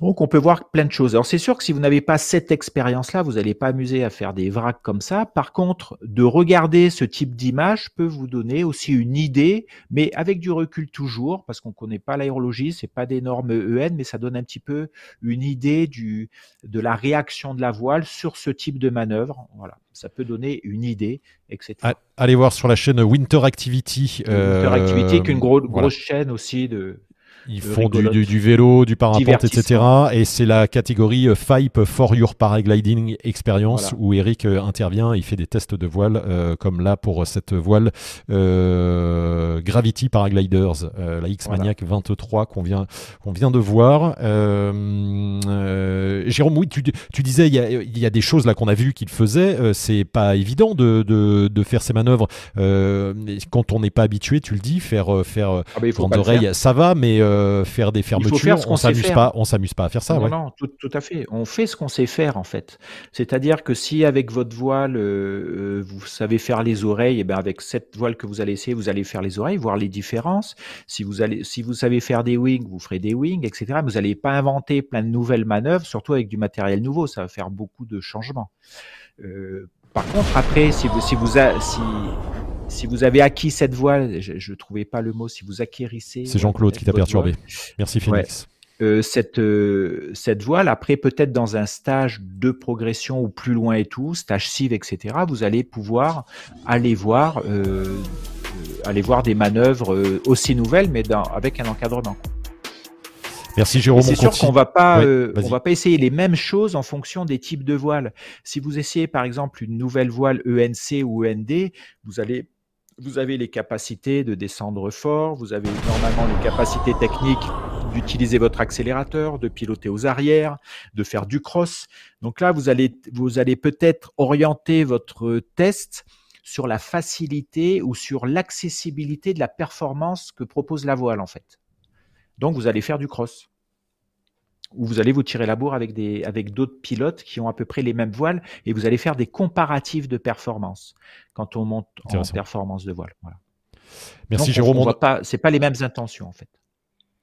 Donc on peut voir plein de choses. Alors c'est sûr que si vous n'avez pas cette expérience-là, vous n'allez pas amuser à faire des vracs comme ça. Par contre, de regarder ce type d'image peut vous donner aussi une idée, mais avec du recul toujours, parce qu'on ne connaît pas l'aérologie, c'est pas des normes EN, mais ça donne un petit peu une idée du, de la réaction de la voile sur ce type de manœuvre. Voilà, ça peut donner une idée, etc. Allez voir sur la chaîne Winter Activity. Winter Activity, qu'une grosse, grosse chaîne aussi de ils font du, du, vélo, du parapente, etc. Et c'est la catégorie euh, FIPE for Your Paragliding Experience où Eric euh, intervient. Il fait des tests de voile, euh, comme là pour cette voile Gravity Paragliders, la X-Maniac 23 qu'on vient, qu'on vient de voir. Jérôme, oui, tu, tu disais, il y, a, y, a, des choses là qu'on a vu qu'il faisait. c'est pas évident de, de, de, faire ces manœuvres quand on n'est pas habitué, tu le dis, faire, faire ah bah, oreilles, ça va, mais euh, faire des fermetures, on s'amuse pas, on s'amuse pas à faire ça. Non, non, tout, à fait. On fait ce qu'on sait faire en fait. C'est-à-dire que si avec votre voile euh, euh, vous savez faire les oreilles, et eh ben avec cette voile que vous allez essayer, vous allez faire les oreilles, voir les différences. Si vous allez, si vous savez faire des wings, vous ferez des wings, etc. Vous n'allez pas inventer plein de nouvelles manœuvres, surtout avec du matériel nouveau. Ça va faire beaucoup de changements. par contre, après, si vous, si vous, si si vous avez acquis cette voile, je ne trouvais pas le mot, si vous acquérissez. C'est Jean-Claude qui t'a perturbé. Merci Phoenix. Euh, cette, euh, cette voile, après peut-être dans un stage de progression ou plus loin et tout, stage civ, etc., vous allez pouvoir aller voir, euh, aller voir des manœuvres aussi nouvelles, mais dans, avec un encadrement. Merci Jérôme. C'est sûr qu'on va pas, on va pas essayer les mêmes choses en fonction des types de voiles. Si vous essayez par exemple une nouvelle voile ENC ou END, vous allez vous avez les capacités de descendre fort, vous avez normalement les capacités techniques d'utiliser votre accélérateur, de piloter aux arrières, de faire du cross. Donc là, vous allez, vous allez peut-être orienter votre test sur la facilité ou sur l'accessibilité de la performance que propose la voile en fait. Donc vous allez faire du cross où vous allez vous tirer la bourre avec des avec d'autres pilotes qui ont à peu près les mêmes voiles et vous allez faire des comparatifs de performance quand on monte en performance de voile. Voilà. Merci Jérôme. On, pas, c'est pas les mêmes intentions en fait.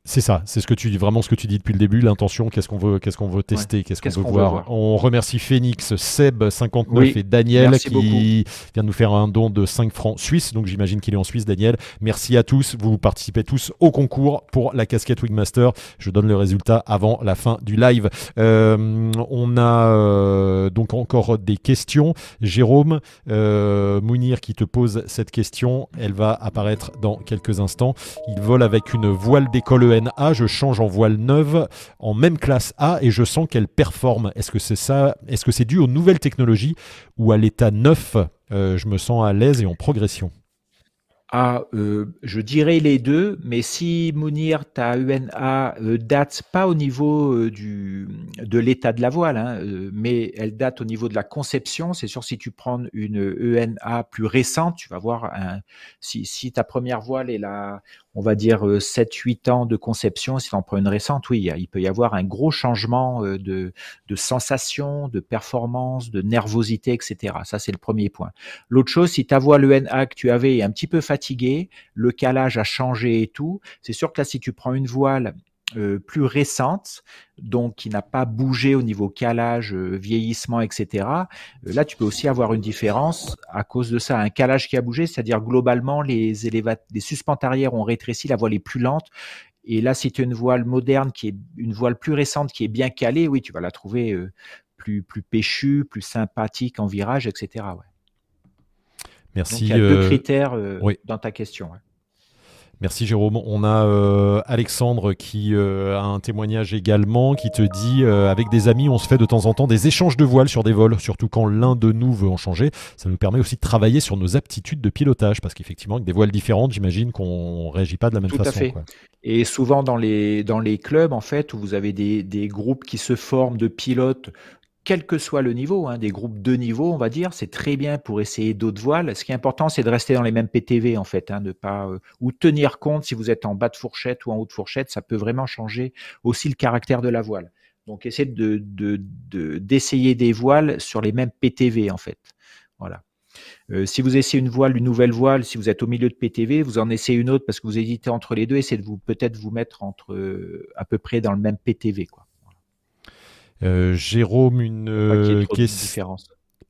C'est ça, c'est ce que tu dis, vraiment ce que tu dis depuis le début, l'intention, qu'est-ce qu'on veut, qu'est-ce qu'on veut tester, qu'est-ce qu'on veut, voir. On remercie Phoenix, Seb59 et Daniel qui vient de nous faire un don de 5 francs suisses, donc j'imagine qu'il est en Suisse, Daniel. Merci à tous, vous participez tous au concours pour la casquette Wingmaster. Je donne le résultat avant la fin du live. Euh, on a euh, donc encore des questions. Jérôme, euh, Mounir qui te pose cette question, elle va apparaître dans quelques instants. Il vole avec une voile d'école A, je change en voile neuve en même classe A et je sens qu'elle performe. Est-ce que c'est ça Est-ce que c'est dû aux nouvelles technologies ou à l'état neuf? Euh, Je me sens à l'aise et en progression. Ah, euh, je dirais les deux, mais si Mounir, ta UNA euh, date pas au niveau du, de l'état de la voile, hein, mais elle date au niveau de la conception, c'est sûr si tu prends une ENA plus récente, tu vas voir si ta première voile est la, on va dire 7-8 euh, ans de conception, si on prend une récente, oui, il peut y avoir un gros changement euh, de, de sensation, de performance, de nervosité, etc. Ça, c'est le premier point. L'autre chose, si ta voix le NA que tu avais est un petit peu fatigué, le calage a changé et tout, c'est sûr que là, si tu prends une voile euh, plus récente, donc qui n'a pas bougé au niveau calage, euh, vieillissement, etc. Euh, là, tu peux aussi avoir une différence à cause de ça. Un calage qui a bougé, c'est-à-dire globalement, les, les suspentes arrière ont rétréci, la voile est plus lente. Et là, si tu as une voile moderne, qui est une voile plus récente, qui est bien calée, oui, tu vas la trouver plus, plus péchue, plus sympathique en virage, etc. Merci. il y a deux critères dans ta question. Merci Jérôme. On a euh, Alexandre qui euh, a un témoignage également qui te dit euh, avec des amis on se fait de temps en temps des échanges de voiles sur des vols, surtout quand l'un de nous veut en changer. Ça nous permet aussi de travailler sur nos aptitudes de pilotage parce qu'effectivement avec des voiles différentes j'imagine qu'on réagit pas de la même Tout façon. À fait. Et souvent dans les, dans les clubs en fait où vous avez des, des groupes qui se forment de pilotes quel que soit le niveau, hein, des groupes de niveau, on va dire, c'est très bien pour essayer d'autres voiles. Ce qui est important, c'est de rester dans les mêmes PTV en fait, hein, de pas euh, ou tenir compte si vous êtes en bas de fourchette ou en haut de fourchette, ça peut vraiment changer aussi le caractère de la voile. Donc, essayez de, d'essayer des voiles sur les mêmes PTV en fait. Voilà. Euh, si vous essayez une voile, une nouvelle voile, si vous êtes au milieu de PTV, vous en essayez une autre parce que vous hésitez entre les deux, essayez de vous peut-être vous mettre entre euh, à peu près dans le même PTV quoi. Euh, Jérôme, une, euh,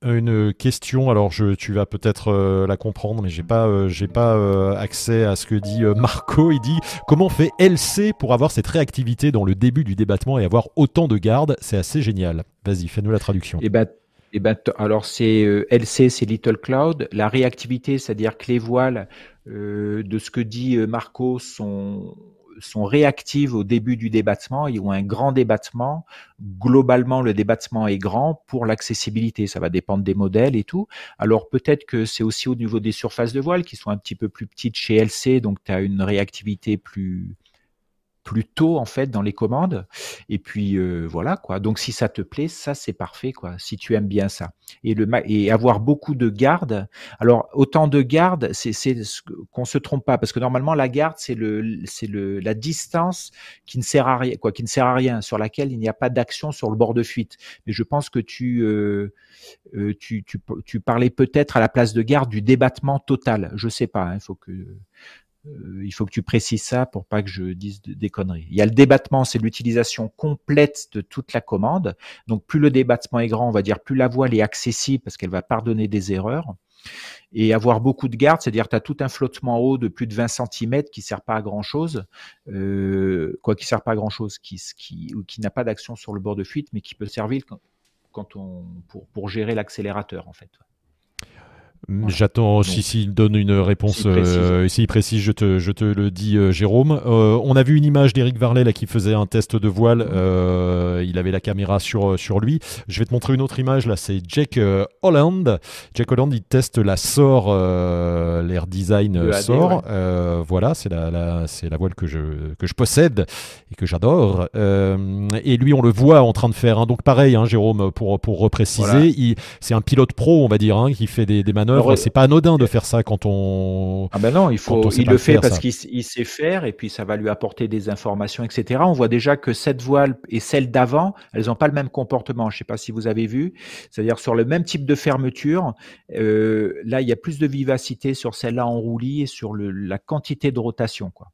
une question. Alors, je, tu vas peut-être euh, la comprendre, mais j'ai pas, j'ai pas accès à ce que dit Marco. Il dit comment fait LC pour avoir cette réactivité dans le début du débattement et avoir autant de gardes? C'est assez génial. Vas-y, fais-nous la traduction. Eh ben, eh ben, alors c'est LC, c'est Little Cloud. La réactivité, c'est-à-dire que les voiles, de ce que dit Marco, sont sont réactives au début du débattement et ont un grand débattement. Globalement, le débattement est grand pour l'accessibilité. Ça va dépendre des modèles et tout. Alors peut-être que c'est aussi au niveau des surfaces de voile qui sont un petit peu plus petites chez LC, donc tu as une réactivité plus plus tôt en fait dans les commandes. Et puis euh, voilà quoi. Donc si ça te plaît, ça c'est parfait quoi. Si tu aimes bien ça et le et avoir beaucoup de gardes. Alors autant de gardes, c'est c'est qu'on se trompe pas parce que normalement la garde c'est le c'est le la distance qui ne sert à rien quoi, qui ne sert à rien sur laquelle il n'y a pas d'action sur le bord de fuite. Mais je pense que tu euh, euh tu, tu, tu parlais peut-être à la place de garde du débattement total. Je sais pas. Il hein, faut que il faut que tu précises ça pour pas que je dise des conneries. Il y a le débattement, c'est l'utilisation complète de toute la commande. Donc plus le débattement est grand, on va dire plus la voile est accessible parce qu'elle va pardonner des erreurs. Et avoir beaucoup de garde, c'est-à-dire tu as tout un flottement haut de plus de 20 cm qui sert pas à grand chose, euh, quoi qui sert pas à grand chose, qui, qui, qui n'a pas d'action sur le bord de fuite, mais qui peut servir quand, on, pour, pour gérer l'accélérateur en fait. J'attends si s'il donne une réponse, s'il précise. précise, je te, je te le dis, euh, Jérôme. Euh, on a vu une image d'Eric Varlet là, qui faisait un test de voile. Euh, il avait la caméra sur, sur lui. Je vais te montrer une autre image là, c'est Jack Holland. Jack Holland, il teste la SOR, l'air design SOR. voilà, c'est la, la c'est la voile que je, que je possède et que j'adore. et lui, on le voit en train de faire. Hein, donc pareil, hein, Jérôme, pour, pour repréciser, c'est un pilote pro, on va dire, hein, qui fait des, des manœuvres c'est pas anodin de faire ça quand on. Ah ben non, il faut, il le fait parce qu'il sait faire et puis ça va lui apporter des informations, etc. On voit déjà que cette voile et celle d'avant, elles n'ont pas le même comportement. Je sais pas si vous avez vu, c'est-à-dire sur le même type de fermeture, euh, là il y a plus de vivacité sur celle-là en roulis et sur le, la quantité de rotation, quoi.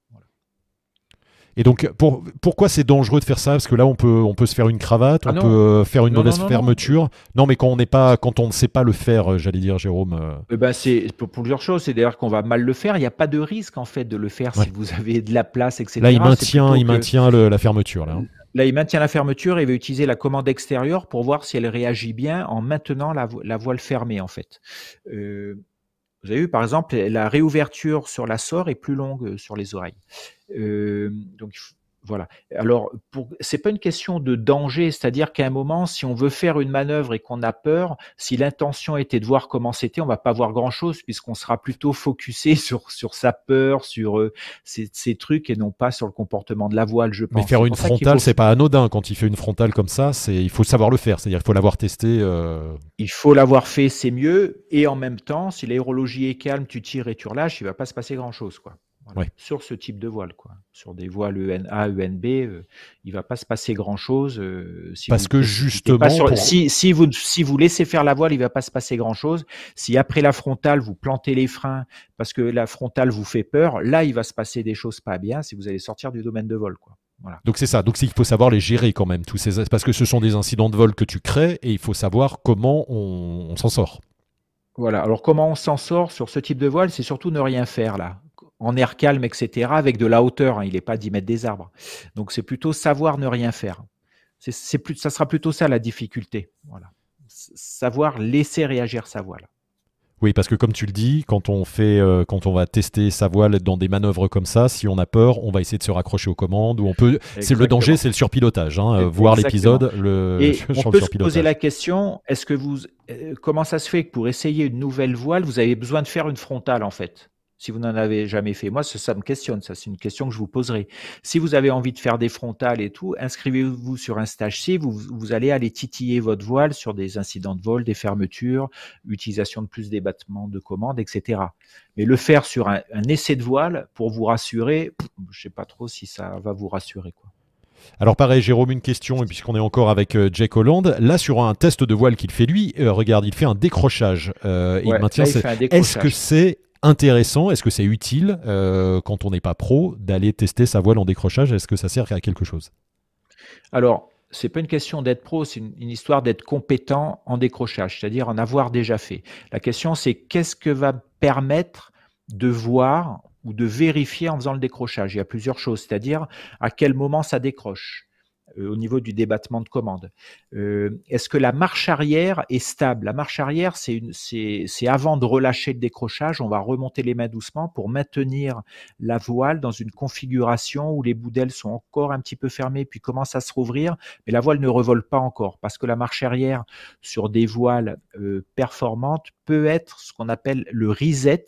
Et donc, pour, pourquoi c'est dangereux de faire ça? Parce que là, on peut, on peut se faire une cravate, ah on peut euh, faire une mauvaise fermeture. Non, mais quand on n'est pas, quand on ne sait pas le faire, euh, j'allais dire, Jérôme. Euh. Eh ben, c'est pour plusieurs choses. C'est d'ailleurs qu'on va mal le faire. Il n'y a pas de risque en fait de le faire si vous avez de la place, etc. Là, il maintient, il maintient la fermeture là. Hein. Là, il maintient la fermeture et va utiliser la commande extérieure pour voir si elle réagit bien en maintenant la, voile fermée en fait. Vous avez vu, par exemple, la réouverture sur la sort est plus longue sur les oreilles. Euh, voilà. Alors, pour, c'est pas une question de danger, c'est-à-dire qu'à un moment, si on veut faire une manœuvre et qu'on a peur, si l'intention était de voir comment c'était, on va pas voir grand-chose puisqu'on sera plutôt focusé <laughs> sur sur sa peur, sur euh, ces, ces, trucs et non pas sur le comportement de la voile, je pense. Mais faire une frontale, c'est pas anodin quand il fait une frontale comme ça. C'est il faut savoir le faire, c'est-à-dire il faut l'avoir testé. Euh... Il faut l'avoir fait, c'est mieux. Et en même temps, si l'aérologie est calme, tu tires et tu relâches, il va pas se passer grand-chose, quoi sur ce type de voile. Quoi. Sur des voiles ENA, ENB, euh, il va pas se passer grand-chose. Euh, si Parce que justement... si, si, vous, si vous laissez faire la voile, il va pas se passer grand-chose. Si après la frontale, vous plantez les freins parce que la frontale vous fait peur, là, il va se passer des choses pas bien si vous allez sortir du domaine de vol. Quoi. Voilà. Donc c'est ça. Donc il faut savoir les gérer quand même tous ces parce que ce sont des incidents de vol que tu crées et il faut savoir comment on s'en sort. Voilà. Alors comment on s'en sort sur ce type de voile C'est surtout ne rien faire là en air calme, etc., avec de la hauteur. Hein, il n'est pas à 10 mètres des arbres. Donc c'est plutôt savoir ne rien faire. C'est, plus, ça sera plutôt ça la difficulté. Voilà. Savoir laisser réagir sa voile. Oui, parce que comme tu le dis, quand on fait, euh, quand on va tester sa voile dans des manœuvres comme ça, si on a peur, on va essayer de se raccrocher aux commandes. Ou on peut. C'est le danger, c'est le surpilotage. Hein, euh, voir l'épisode, le. Et <laughs> on peut se poser la question est-ce que vous, euh, comment ça se fait que pour essayer une nouvelle voile, vous avez besoin de faire une frontale en fait? Si vous n'en avez jamais fait. Moi, ça, me questionne, ça c'est une question que je vous poserai. Si vous avez envie de faire des frontales et tout, inscrivez-vous sur un stage C, vous, vous allez aller titiller votre voile sur des incidents de vol, des fermetures, utilisation de plus des battements de commande, etc. Mais le faire sur un, essai de voile pour vous rassurer, je ne sais pas trop si ça va vous rassurer. quoi. Alors pareil, Jérôme, une question, puisqu'on est encore avec euh, Jack Holland. Là, sur un test de voile qu'il fait lui, euh, regarde, il fait un décrochage. Euh, il maintient. Est-ce que c'est intéressant. Est-ce que c'est utile euh, quand on n'est pas pro d'aller tester sa voile en décrochage? Est-ce que ça sert à quelque chose? Alors, c'est pas une question d'être pro, c'est une, histoire d'être compétent en décrochage, c'est-à-dire en avoir déjà fait. La question, c'est qu'est-ce que va permettre de voir ou de vérifier en faisant le décrochage? Il y a plusieurs choses, c'est-à-dire à quel moment ça décroche au niveau du débattement de commande. Euh, est-ce que la marche arrière est stable? La marche arrière, c'est avant de relâcher le décrochage, on va remonter les mains doucement pour maintenir la voile dans une configuration où les bouts d'ailes sont encore un petit peu fermés, puis commencent à se rouvrir, mais la voile ne revole pas encore, parce que la marche arrière sur des voiles euh, performantes peut être ce qu'on appelle le reset,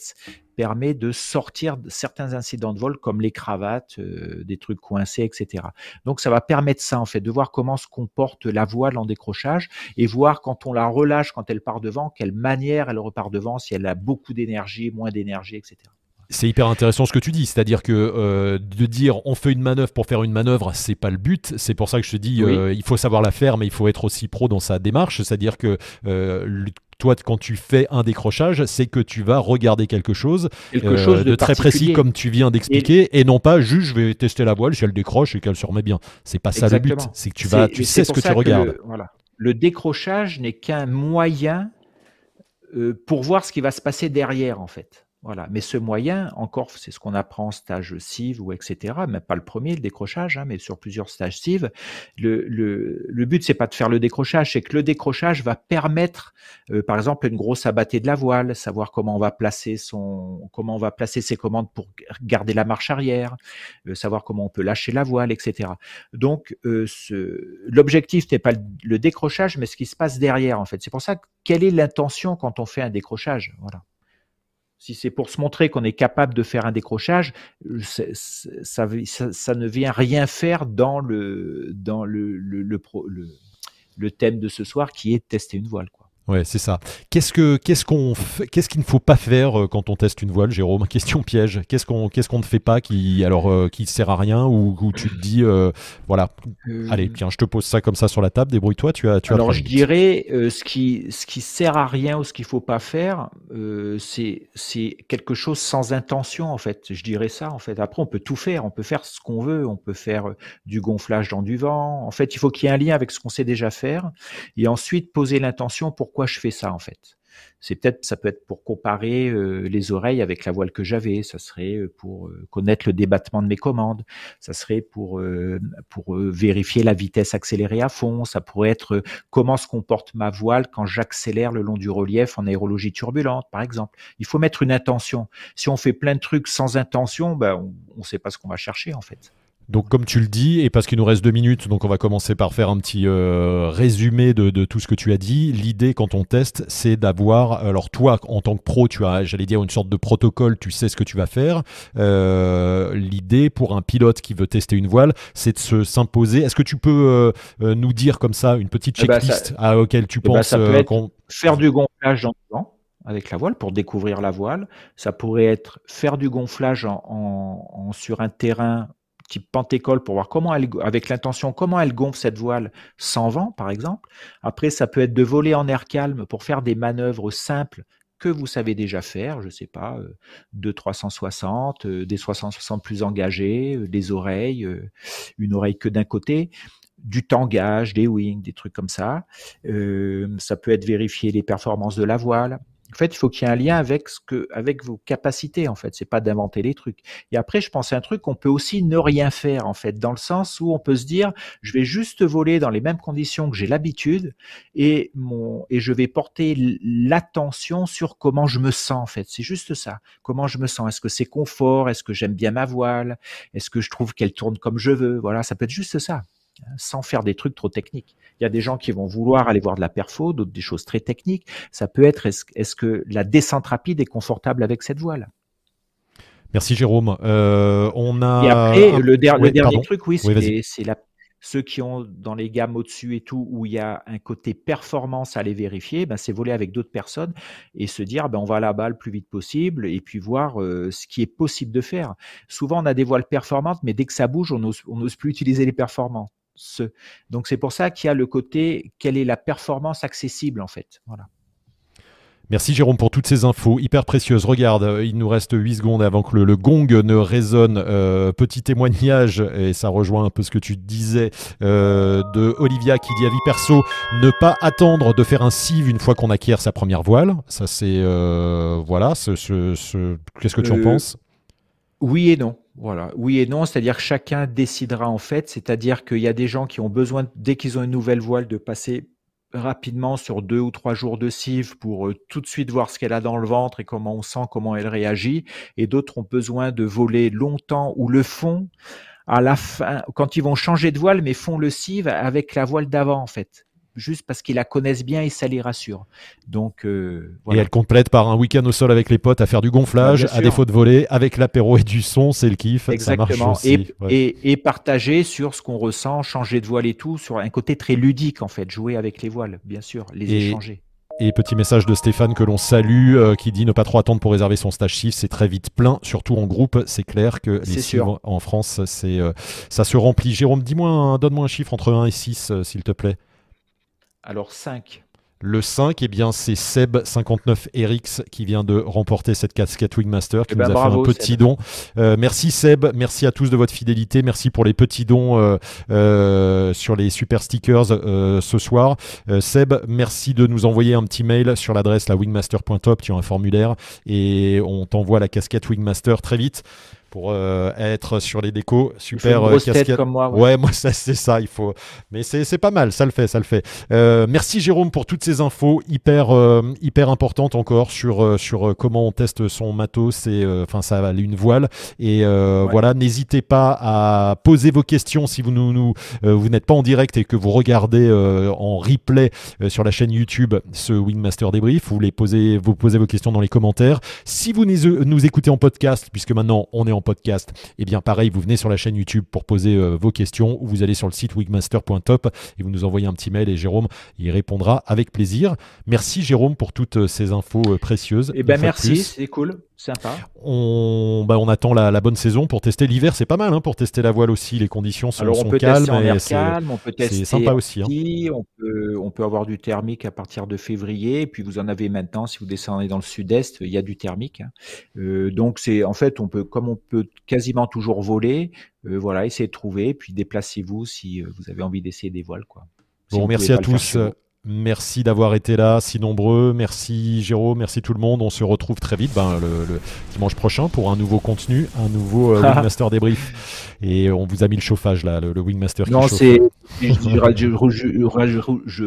permet de sortir de certains incidents de vol comme les cravates, euh, des trucs coincés, etc. Donc ça va permettre ça en fait, de voir comment se comporte la voile en décrochage et voir quand on la relâche, quand elle part devant, quelle manière elle repart devant, si elle a beaucoup d'énergie, moins d'énergie, etc. C'est hyper intéressant ce que tu dis, c'est-à-dire que euh, de dire on fait une manœuvre pour faire une manœuvre, c'est pas le but. C'est pour ça que je te dis euh, il faut savoir la faire, mais il faut être aussi pro dans sa démarche. C'est-à-dire que toi, quand tu fais un décrochage, c'est que tu vas regarder quelque chose, euh, de, très précis comme tu viens d'expliquer, et... non pas juste je vais tester la voile, si elle décroche et qu'elle se remet bien. C'est pas ça le but. C'est que tu vas, tu sais ce que tu regardes. Le, voilà. le décrochage n'est qu'un moyen euh, pour voir ce qui va se passer derrière, en fait. Voilà. Mais ce moyen, encore, c'est ce qu'on apprend en stage CIV ou etc. Mais pas le premier, le décrochage, hein, mais sur plusieurs stages CIV. Le, le, le but, c'est pas de faire le décrochage, c'est que le décrochage va permettre, euh, par exemple, une grosse abattée de la voile, savoir comment on va placer son, comment on va placer ses commandes pour garder la marche arrière, euh, savoir comment on peut lâcher la voile, etc. Donc, euh, l'objectif n'est pas le décrochage, mais ce qui se passe derrière, en fait. C'est pour ça, quelle est l'intention quand on fait un décrochage? Voilà. Si c'est pour se montrer qu'on est capable de faire un décrochage, ça, ça, ne vient rien faire dans le, thème de ce soir qui est tester une voile. Ouais, c'est ça. Qu'est-ce que qu'est-ce qu'on qu'est-ce qu'il ne faut pas faire euh, quand on teste une voile, Jérôme? Question piège. Qu'est-ce qu'on qu'est-ce qu'on ne fait pas qui alors euh, qui sert à rien ou où tu te dis euh, voilà. Allez, tiens, je te pose ça comme ça sur la table. Débrouille-toi. Tu as tu Alors je dirais ce qui ce qui sert à rien ou ce qu'il faut pas faire, c'est c'est quelque chose sans intention en fait. Je dirais ça en fait. Après, on peut tout faire. On peut faire ce qu'on veut. On peut faire du gonflage dans du vent. En fait, il faut qu'il y ait un lien avec ce qu'on sait déjà faire et ensuite poser l'intention pour pourquoi je fais ça en fait. C'est peut-être, ça peut être pour comparer euh, les oreilles avec la voile que j'avais. Ça serait euh, pour euh, connaître le débattement de mes commandes. Ça serait pour pour vérifier la vitesse accélérée à fond. Ça pourrait être comment se comporte ma voile quand j'accélère le long du relief en aérologie turbulente, par exemple. Il faut mettre une intention. Si on fait plein de trucs sans intention, ben on ne sait pas ce qu'on va chercher en fait. Donc comme tu le dis, et parce qu'il nous reste deux minutes, donc on va commencer par faire un petit euh, résumé de, tout ce que tu as dit. L'idée quand on teste, c'est d'avoir, alors toi en tant que pro, tu as, j'allais dire, une sorte de protocole, tu sais ce que tu vas faire. Euh, l'idée pour un pilote qui veut tester une voile, c'est de se s'imposer. Est-ce que tu peux euh, nous dire comme ça une petite eh ben, checklist à laquelle tu eh ben, penses ça peut être faire du gonflage le vent avec la voile pour découvrir la voile. Ça pourrait être faire du gonflage en sur un terrain type Pentecole pour voir comment elle, avec l'intention, comment elle gonfle cette voile sans vent, par exemple. Après, ça peut être de voler en air calme pour faire des manœuvres simples que vous savez déjà faire, je sais pas, euh, de 360, euh, des 360 plus engagés, euh, des oreilles, une oreille que d'un côté, du tangage, des wings, des trucs comme ça. ça peut être vérifier les performances de la voile. En fait, il faut qu'il y ait un lien avec ce que, avec vos capacités. En fait, c'est pas d'inventer les trucs. Et après, je pense à un truc qu'on peut aussi ne rien faire. En fait, dans le sens où on peut se dire, je vais juste voler dans les mêmes conditions que j'ai l'habitude et mon et je vais porter l'attention sur comment je me sens. En fait, c'est juste ça. Comment je me sens? Est-ce que c'est confort? Est-ce que j'aime bien ma voile? Est-ce que je trouve qu'elle tourne comme je veux? Voilà, ça peut être juste ça sans faire des trucs trop techniques. Il y a des gens qui vont vouloir aller voir de la perfo, d'autres des choses très techniques. Ça peut être est-ce que la descente rapide est confortable avec cette voile? Merci Jérôme. Euh, on a. Et après, le, dernier truc, oui, c'est ceux qui ont dans les gammes au-dessus et tout, où il y a un côté performance à aller vérifier, ben c'est voler avec d'autres personnes et se dire ben on va à la balle le plus vite possible et puis voir euh, ce qui est possible de faire. Souvent on a des voiles performantes, mais dès que ça bouge, on n'ose plus utiliser les Donc c'est pour ça qu'il y a le côté quelle est la performance accessible en fait. Voilà. Merci Jérôme pour toutes ces infos hyper précieuses. Regarde, euh, il nous reste 8 secondes avant que le, gong ne résonne. Euh, petit témoignage, et ça rejoint un peu ce que tu disais, euh, de Olivia qui dit à vie perso, ne pas attendre de faire un sieve une fois qu'on acquiert sa première voile. Ça c'est... voilà, ce, qu'est-ce que tu en penses? Oui et non. Voilà, oui et non, c'est-à-dire que chacun décidera en fait, c'est-à-dire qu'il y a des gens qui ont besoin, dès qu'ils ont une nouvelle voile, de passer rapidement sur deux ou trois jours de cive pour euh, tout de suite voir ce qu'elle a dans le ventre et comment on sent, comment elle réagit, et d'autres ont besoin de voler longtemps ou le font à la fin, quand ils vont changer de voile, mais font le cive avec la voile d'avant en fait juste parce qu'ils la connaissent bien et ça les rassure. Donc, euh, Et elle complète par un week-end au sol avec les potes à faire du gonflage, à défaut de voler, avec l'apéro et du son, c'est le kiff. Exactement. et, et, partager sur ce qu'on ressent, changer de voile et tout, sur un côté très ludique en fait, jouer avec les voiles, bien sûr, les échanger. Et petit message de Stéphane que l'on salue, euh, qui dit ne pas trop attendre pour réserver son stage shift, c'est très vite plein, surtout en groupe. C'est clair que les en France, c'est euh, ça se remplit. Jérôme, dis-moi, donne-moi un chiffre entre 1 et 6, s'il te plaît. Alors 5. Le 5, eh bien, c'est Seb59RX qui vient de remporter cette casquette Wingmaster, qui eh nous ben, a fait un petit don. Euh, merci Seb, merci à tous de votre fidélité, merci pour les petits dons euh, euh, sur les super stickers ce soir. Seb, merci de nous envoyer un petit mail sur l'adresse la wingmaster.top, tu as un formulaire et on t'envoie la casquette Wingmaster très vite pour euh, être sur les décos. Super euh, casquette. Comme moi, ouais, <laughs> moi c'est ça, il faut. Mais c'est pas mal, ça le fait, ça le fait. Euh, merci Jérôme pour toutes ces infos hyper hyper importantes encore sur sur comment on teste son matos et enfin ça une voile et voilà, n'hésitez pas à poser vos questions si vous nous, nous vous n'êtes pas en direct et que vous regardez en replay sur la chaîne YouTube ce Wingmaster débrief, vous les posez vous posez vos questions dans les commentaires. Si vous nous, nous écoutez en podcast puisque maintenant on est en podcast, eh bien pareil, vous venez sur la chaîne YouTube pour poser vos questions ou vous allez sur le site wigmaster.top et vous nous envoyez un petit mail et Jérôme y répondra avec plaisir. Merci Jérôme pour toutes ces infos précieuses. Eh ben merci, c'est cool. Sympa. On, bah, on attend la, bonne saison pour tester l'hiver, c'est pas mal hein, pour tester la voile aussi. Les conditions sont, Alors on peut calmes. Tester en calme, on peut tester sympa aussi. Hein. On, peut, on peut avoir du thermique à partir de février, et puis vous en avez maintenant si vous descendez dans le sud-est, il y a du thermique. Hein. Euh, donc c'est en fait on peut comme on peut quasiment toujours voler, euh, voilà, essayez de trouver, puis déplacez-vous si euh, vous avez envie d'essayer des voiles quoi. bon, merci à tous. Merci d'avoir été là, si nombreux. Merci Jérôme, merci tout le monde. On se retrouve très vite ben, le, dimanche prochain pour un nouveau contenu, un nouveau euh, <laughs> Wingmaster débrief. Et on vous a mis le chauffage là, le, Wingmaster non, c'est. Je,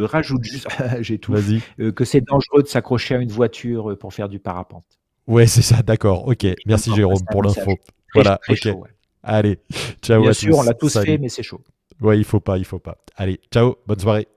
rajoute juste, <laughs> j'ai tout. Euh, que c'est dangereux de s'accrocher à une voiture euh, pour faire du parapente. Ouais, c'est ça, d'accord. Ok, merci Jérôme pour l'info. Voilà, ok. Allez, ciao Bien à sûr, on l'a tous fait, mais c'est chaud. Ouais, il faut pas, il faut pas. Allez, ciao, bonne soirée.